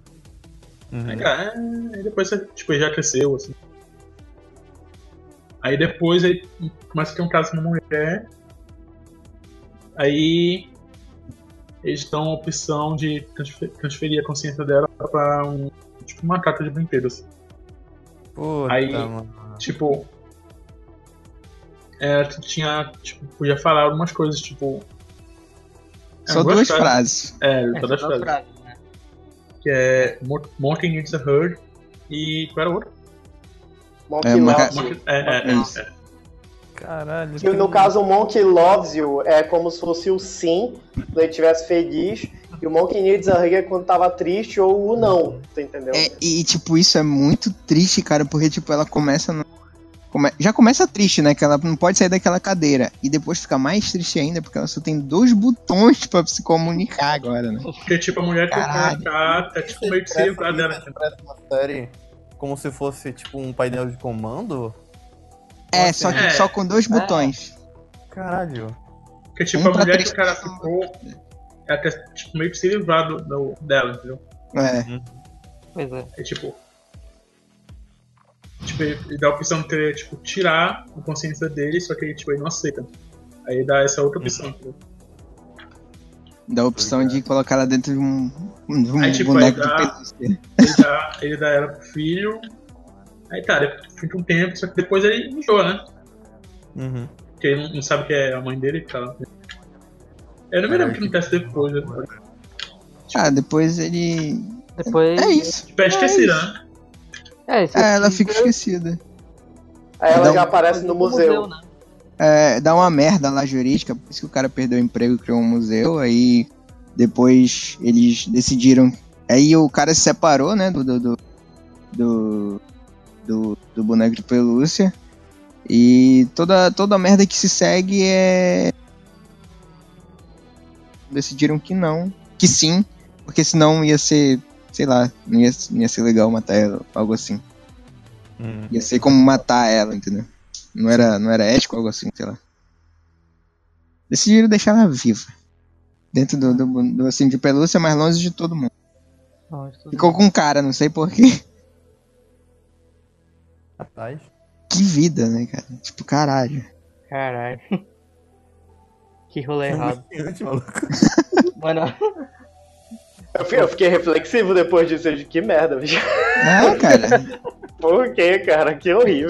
Uhum. Aí, cara, é, aí depois, tipo, ele já cresceu, assim. Aí depois ele começa a ter um caso com uma mulher. Aí eles dão a opção de transfer- transferir a consciência dela pra um, tipo, uma caixa de brinquedos. Puta, Aí- mano. Tipo. É, tu tinha. Tipo, podia falar algumas coisas, tipo. Só algumas duas frases. frases. É, É, só as das frases. frases, né? Que é Mo- Monkey Needs a Herd e. Qual era o outro? Monkey É. Monkey, é, é, é, é. Caralho. Que no caso o Monkey Loves You é como se fosse o sim, quando ele estivesse feliz, e o Monkey Needs a Hug é quando tava triste, ou o não, tá entendendo? É, e, tipo, isso é muito triste, cara, porque, tipo, ela começa. no- come- Já começa triste, né? Que ela não pode sair daquela cadeira. E depois fica mais triste ainda, porque ela só tem dois botões pra se comunicar agora, né? Porque, tipo, a mulher que Caralho. tá, tá tipo meio que se livrar dela. entendeu? Parece uma série como se fosse tipo um painel de comando. É, assim? só, que, É. só com dois botões. Caralho. Porque, tipo, Um a mulher que o cara ficou. Ela quer, tipo, meio que se livrar do, do- dela, entendeu? É. Pois é. É tipo. Tipo, ele ele dá a opção de ter, tipo, tirar a consciência dele, só que ele, tipo, ele não aceita. Aí dá essa outra opção, entendeu? Dá a opção de colocar ela dentro de um, de um Aí, tipo, boneco aí dá- de pelúcia. Ele dá, ele dá ela pro filho. Aí tá, fica um tempo, só que depois ele enjoa, né? Uhum. Porque ele não, sabe que é a mãe dele que tá lá. Eu não me lembro o que acontece depois, né? Ah, depois ele. Depois. É isso. Tipo, é esquecida, né? É, isso É, ela fica esquecida. Aí ela Dá um- já aparece no museu. né? É, dá uma merda lá jurídica, por isso que o cara perdeu o emprego e criou um museu, aí depois eles decidiram. Aí o cara se separou, né, do. do, do, do, do- do boneco de pelúcia. E toda, toda a merda que se segue é. Decidiram que não. Que sim, porque senão ia ser. Sei lá, não ia, não ia ser legal matar ela, algo assim. Uhum. Ia ser como matar ela, entendeu? Não era, não era ético, algo assim, sei lá. Decidiram deixar ela viva. Dentro do, do, do assim, de pelúcia, mais longe de todo mundo. Não, Ficou com cara, não sei porquê. Rapaz. Que vida, né, cara? Tipo, caralho. Caralho. Que rolê errado. Mano, Eu fi- eu fiquei reflexivo depois disso. eu disse, Que merda, bicho. Ah, cara. Por quê, cara? Que horrível.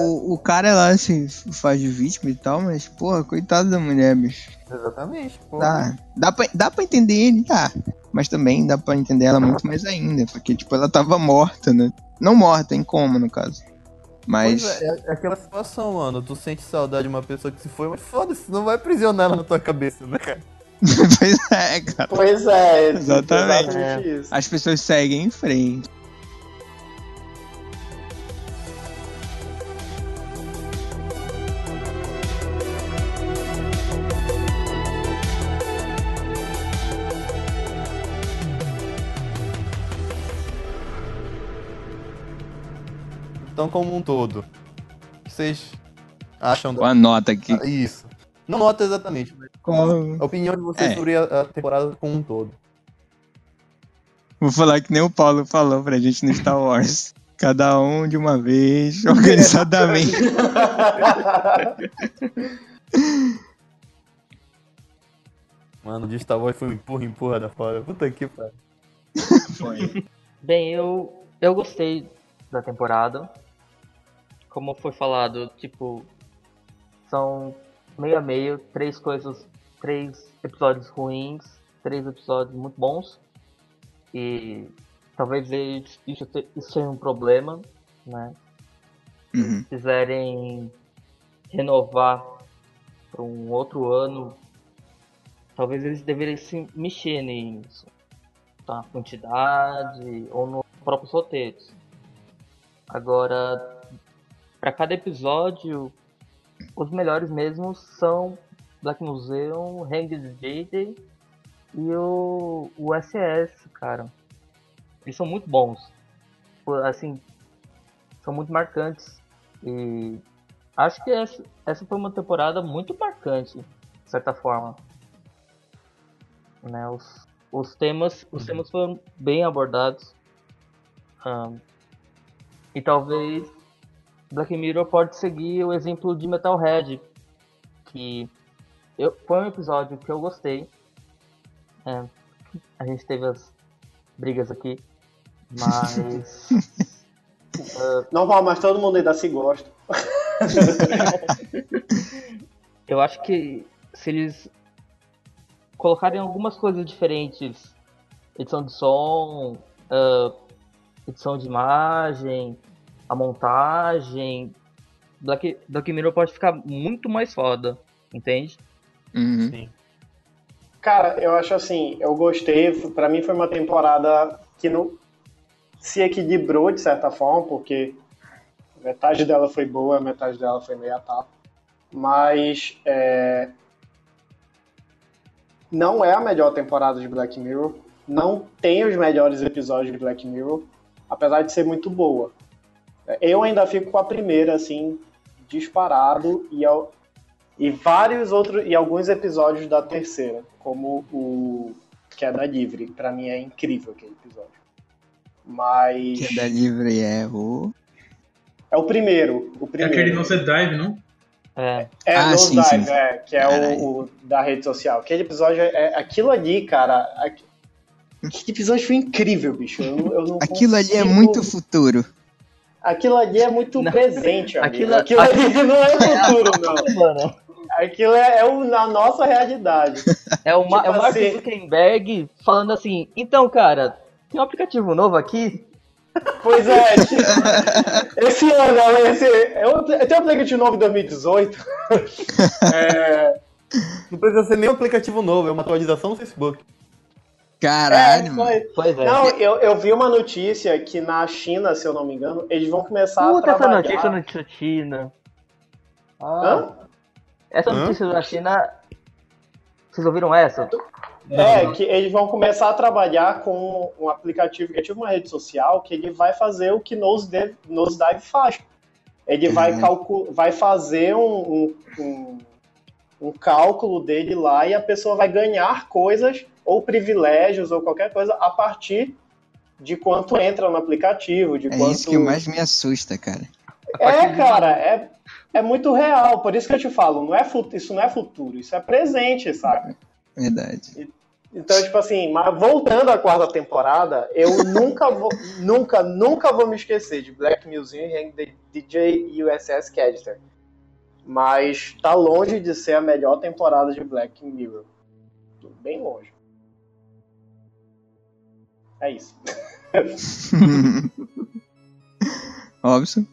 o, o cara lá se faz de vítima e tal, mas, porra, coitado da mulher, bicho. Exatamente, pô. Dá, dá, pra, dá pra entender ele, tá. Mas também dá pra entender ela muito mais ainda. Porque, tipo, ela tava morta, né? Não morta, em coma, no caso. Mas. Pois é, é aquela situação, mano. Tu sente saudade de uma pessoa que se foi, mas foda-se, não vai aprisionar ela na tua cabeça, né, cara? pois é, cara. Pois é, Exatamente. exatamente isso. As pessoas seguem em frente. Então, como um todo, o que vocês acham Com a nota aqui. da... Isso. Não nota exatamente, mas Qual- a opinião de vocês É. sobre a, a temporada como um todo. Vou falar que nem o Paulo falou pra gente no Star Wars. Cada um de uma vez, organizadamente. Mano, de Star Wars foi um empurra, empurra da fora. Puta que pariu. Bem, eu, eu gostei da temporada. Como foi falado, tipo, são meio a meio, três coisas, três episódios ruins, três episódios muito bons. E talvez isso, isso seja um problema, né? Uhum. Se quiserem renovar para um outro ano, talvez eles deveriam se mexer nisso tá? quantidade ou nos próprios roteiros. Agora, para cada episódio, os melhores mesmo são Black Museum, Hanged JJ e o, o SS, cara. Eles são muito bons. Assim, são muito marcantes. E acho que essa, essa foi uma temporada muito marcante, de certa forma. Né, os, os temas, os temas foram bem abordados. Ahn, e talvez Black Mirror pode seguir o exemplo de Metalhead, que eu, foi um episódio que eu gostei. É, a gente teve as brigas aqui, mas. uh, Não vale, mas todo mundo ainda se gosta. eu acho que se eles colocarem algumas coisas diferentes, edição de som, uh, edição de imagem, a montagem, Black, Black Mirror pode ficar muito mais foda, entende? Uhum. Cara, eu acho assim, eu gostei, pra mim foi uma temporada que não se equilibrou de certa forma, porque metade dela foi boa, metade dela foi meia tapa. Mas é, não é a melhor temporada de Black Mirror, não tem os melhores episódios de Black Mirror, apesar de ser muito boa. Eu ainda fico com a primeira, assim, disparado, e, e vários outros, e alguns episódios da terceira, como o Queda Livre, para mim é incrível aquele episódio. Mas. Queda Livre é o. É o primeiro. O É primeiro. aquele Nose Drive, não? É. É, Ah, sim, sim. Dive, é, que é o, o da rede social. Aquele episódio, é, aquilo ali, cara. aqu- Aquele episódio foi incrível, bicho. Eu, eu não Aquilo ali é consigo- muito futuro. Aquilo ali é muito Não. presente, amigo. Aquilo- Aquilo, ali não é futuro, não. Mano, Aquilo é, é o, na nossa realidade. é o, Tipo é o Mark assim- Zuckerberg falando assim, então, cara, tem um aplicativo novo aqui? Pois é, tipo, esse ano, esse, eu, eu tenho um aplicativo novo em 2018. É, Não precisa ser nem um aplicativo novo, é uma atualização do Facebook. Caralho, é, foi. Pois é. Não, eu, eu vi uma notícia que na China, se eu não me engano, eles vão começar a Puta, essa trabalhar... notícia notícia China. Ah, Hã? essa Hã? notícia da China. Vocês ouviram essa? É, que eles vão começar a trabalhar com um aplicativo que é tipo uma rede social que ele vai fazer o que Nosedive, Nosedive faz. Ele vai, Uhum. vai fazer um, um, um, um cálculo dele lá e a pessoa vai ganhar coisas ou privilégios ou qualquer coisa a partir de quanto entra no aplicativo, de É quanto... isso que mais me assusta, cara. É, cara, é, é muito real. Por isso que eu te falo, não é, isso não é futuro, isso é presente, sabe? Verdade. Então, tipo assim, mas voltando à quarta temporada, eu nunca vou, nunca, nunca vou me esquecer de Black Museum e de DJ USS Cadster. Mas tá longe de ser a melhor temporada de Black Mirror. Bem longe. É isso. Robson.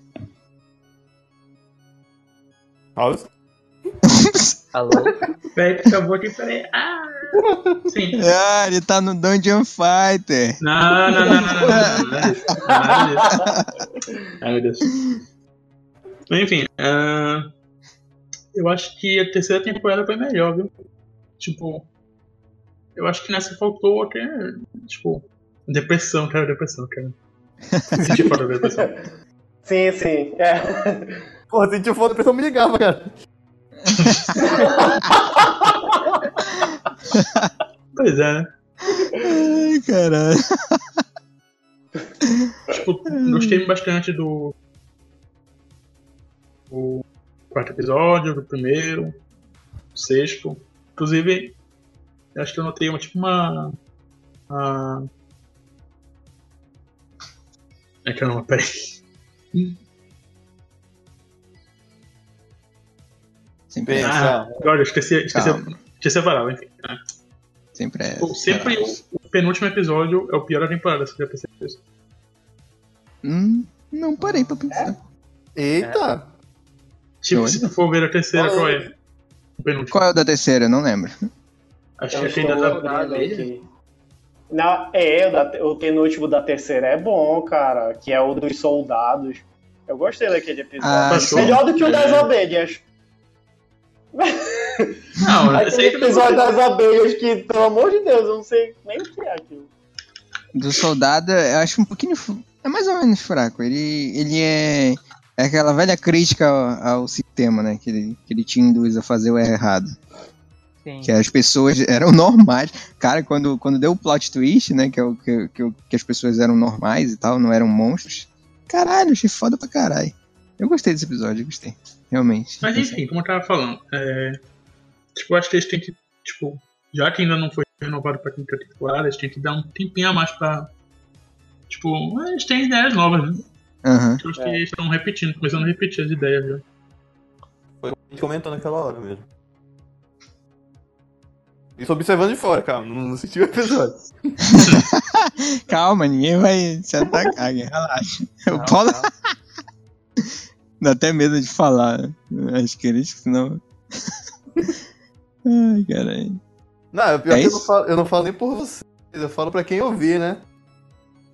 House? Alô? Peraí, que acabou aqui, peraí. Ah! Sim. Ah, ele tá no Dungeon Fighter. Não, não, não, não, não, não, não, é é. Ai, meu Deus. Enfim, ah, eu acho que a terceira temporada foi melhor, viu? Tipo, eu acho que nessa faltou até, tipo, depressão, cara, depressão, cara. Senti falta da depressão. Sim, sim. É. Porra, se tinha foda, a pessoa me ligava, cara. Pois é, né? Ai, caralho. Tipo, gostei bastante do. do quarto episódio, do primeiro, do sexto. Inclusive, acho que eu notei uma, tipo uma. uma... É que eu não, peraí. Sempre é, Ah, agora eu esqueci, esqueci, Calma. esqueci a palavra, enfim. Ah, sempre é. tipo, sempre o, o penúltimo episódio é o pior da temporada, você já percebeu isso. Hum, não parei pra pensar. Eita! Tipo, Oi? se não for ver a terceira, qual é? O penúltimo. Qual é o da terceira? Eu não lembro. Acho Eu que aquele estou da. aqui. Na, é, o, da- o penúltimo da terceira é bom, cara. Que é o dos soldados. Eu gostei daquele episódio. Ah. Melhor do que o das É. abelhas. Não, esse Aquele também episódio das abelhas que, pelo amor de Deus, eu não sei nem o que é aquilo. Do soldado, eu acho um pouquinho. É mais ou menos fraco. Ele, ele é. É aquela velha crítica ao, ao sistema, né? Que ele, que ele te induz a fazer o errado. Sim. Que as pessoas eram normais. Cara, quando, quando deu o plot twist, né? Que, é o, que, que, que as pessoas eram normais e tal, não eram monstros. Caralho, achei foda pra caralho. Eu gostei desse episódio, eu gostei. Realmente. Mas enfim, como eu tava falando, é... tipo, eu acho que eles têm que, tipo, já que ainda não foi renovado pra quinta temporada, eles têm que dar um tempinho a mais pra. Tipo, eles têm ideias novas, né? Aham. Eu acho que eles estão repetindo, começando a repetir as ideias já. Foi o que a gente comentou naquela hora mesmo. Isso observando de fora, calma, não assisti o episódio. Calma, ninguém vai se atacar, relaxa. O Não, Paulo não. dá até medo de falar. Acho que eles, senão. Ai, caralho. Não, é pior É que eu não, falo, eu não falo nem por vocês, eu falo pra quem ouvir, né?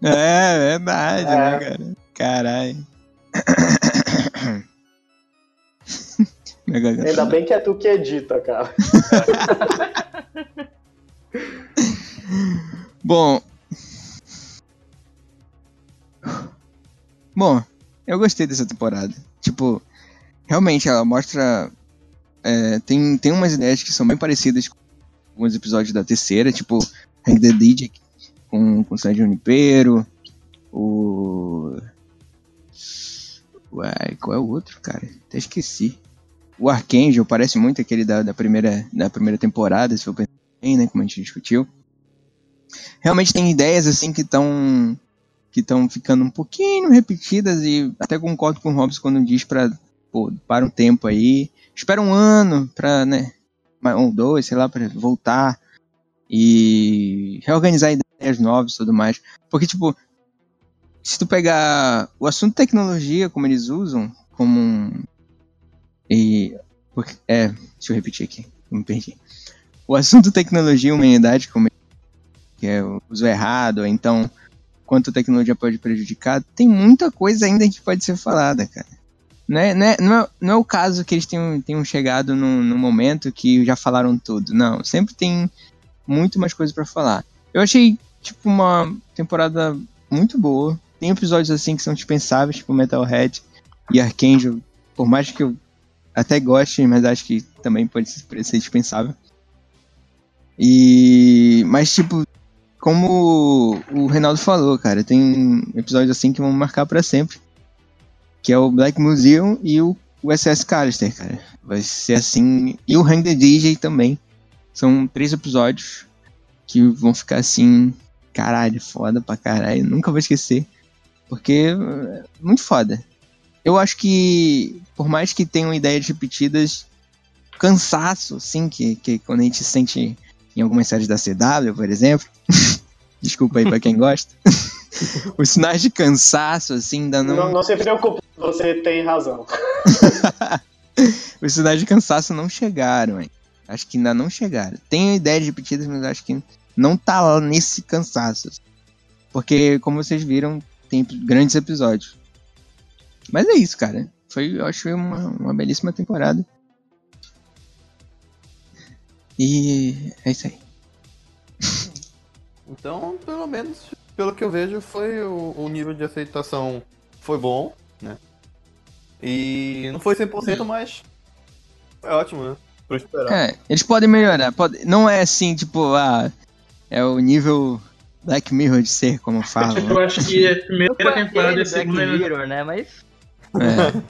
É, verdade, É. né, cara? Caralho. Ainda bem que é tu que edita, cara. Bom. Bom, eu gostei dessa temporada. Tipo, realmente ela mostra. é, tem, tem umas ideias que são bem parecidas com alguns episódios da terceira, tipo Hang the DJ com, com o Sérgio Junipero, o. Uai, qual é o outro, cara? Até esqueci. O Archangel parece muito aquele da, da, primeira, da primeira temporada, se for bem, né? Como a gente discutiu realmente tem ideias assim que estão que estão ficando um pouquinho repetidas e até concordo com o Robson quando diz para para um tempo aí, espera um ano para, né, um dois, sei lá, para voltar e reorganizar ideias novas e tudo mais, porque tipo se tu pegar o assunto tecnologia como eles usam como um e porque, é, deixa eu repetir aqui, me perdi. O assunto tecnologia e humanidade como que é o uso errado, então quanto a tecnologia pode prejudicar, tem muita coisa ainda que pode ser falada, cara. Não é, não é, não é, não é o caso que eles tenham, tenham chegado num, num momento que já falaram tudo. Não, sempre tem muito mais coisa pra falar. Eu achei, tipo, uma temporada muito boa. Tem episódios assim que são dispensáveis, tipo Metalhead e Archangel, por mais que eu até goste, mas acho que também pode ser dispensável. E. Mas, tipo, como o Reinaldo falou, cara, tem episódios assim que vão marcar pra sempre. Que é o Black Museum e o, o SS Callister, cara. Vai ser assim. E o Hang the DJ também. São três episódios que vão ficar assim. Caralho, foda pra caralho. Nunca vou esquecer. Porque é muito foda. Eu acho que, por mais que tenham ideias repetidas, cansaço, assim, que, que quando a gente sente em algumas séries da CW, por exemplo. Desculpa aí pra quem gosta. Os sinais de cansaço, assim, ainda não. Não, não se preocupe, você tem razão. Os sinais de cansaço não chegaram, hein? Acho que ainda não chegaram. Tem ideias repetidas, mas acho que não tá lá nesse cansaço. Porque, como vocês viram, tem grandes episódios. Mas é isso, cara. Foi, eu acho que foi uma, uma belíssima temporada. E é isso aí. Então, pelo menos, pelo que eu vejo, foi o, o nível de aceitação foi bom, né? E não foi 100%, mas foi ótimo, né? Pra esperar. É, eles podem melhorar. Pode, não é assim, tipo, ah, é o nível Black Mirror de ser, como falam. Eu né? acho que a primeira temporada e a Black segunda. Mirror, né? Mas É.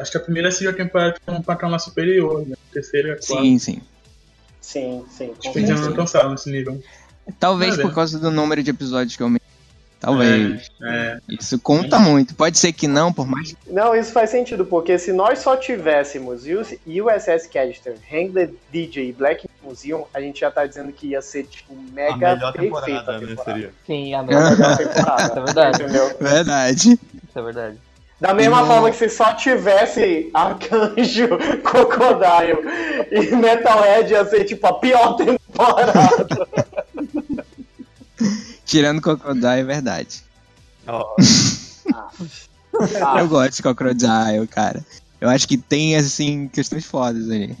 Acho que a primeira e a temporada estão um patamar superior, né? A terceira e a quarta. Sim, sim. Sim, sim. com Acho que não alcançaram nesse nível. Talvez Vai por causa do número de episódios que eu. Talvez. É, Isso conta muito. Pode ser que não, por mais. Não, isso faz sentido, porque se nós só tivéssemos USS Callister, Hang the DJ e Black Museum, a gente já tá dizendo que ia ser, tipo, A mega melhor perfeita temporada, a né? temporada. Seria. sim, a A melhor. Isso é temporada, verdade. entendeu? Verdade. Isso é verdade. Da mesma Não. forma que se só tivesse Arcanjo, Crocodile e Metalhead ia ser, tipo, a pior temporada. Tirando Crocodile, é verdade. Ah, Eu gosto de Crocodile, cara. Eu acho que tem, assim, questões fodas ali.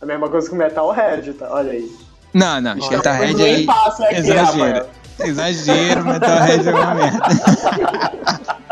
a mesma coisa que o Metalhead, tá? Olha aí. Não, não. Metalhead eu fui no aí. aqui, exagero. Rafael. Exagero, Metalhead é uma merda.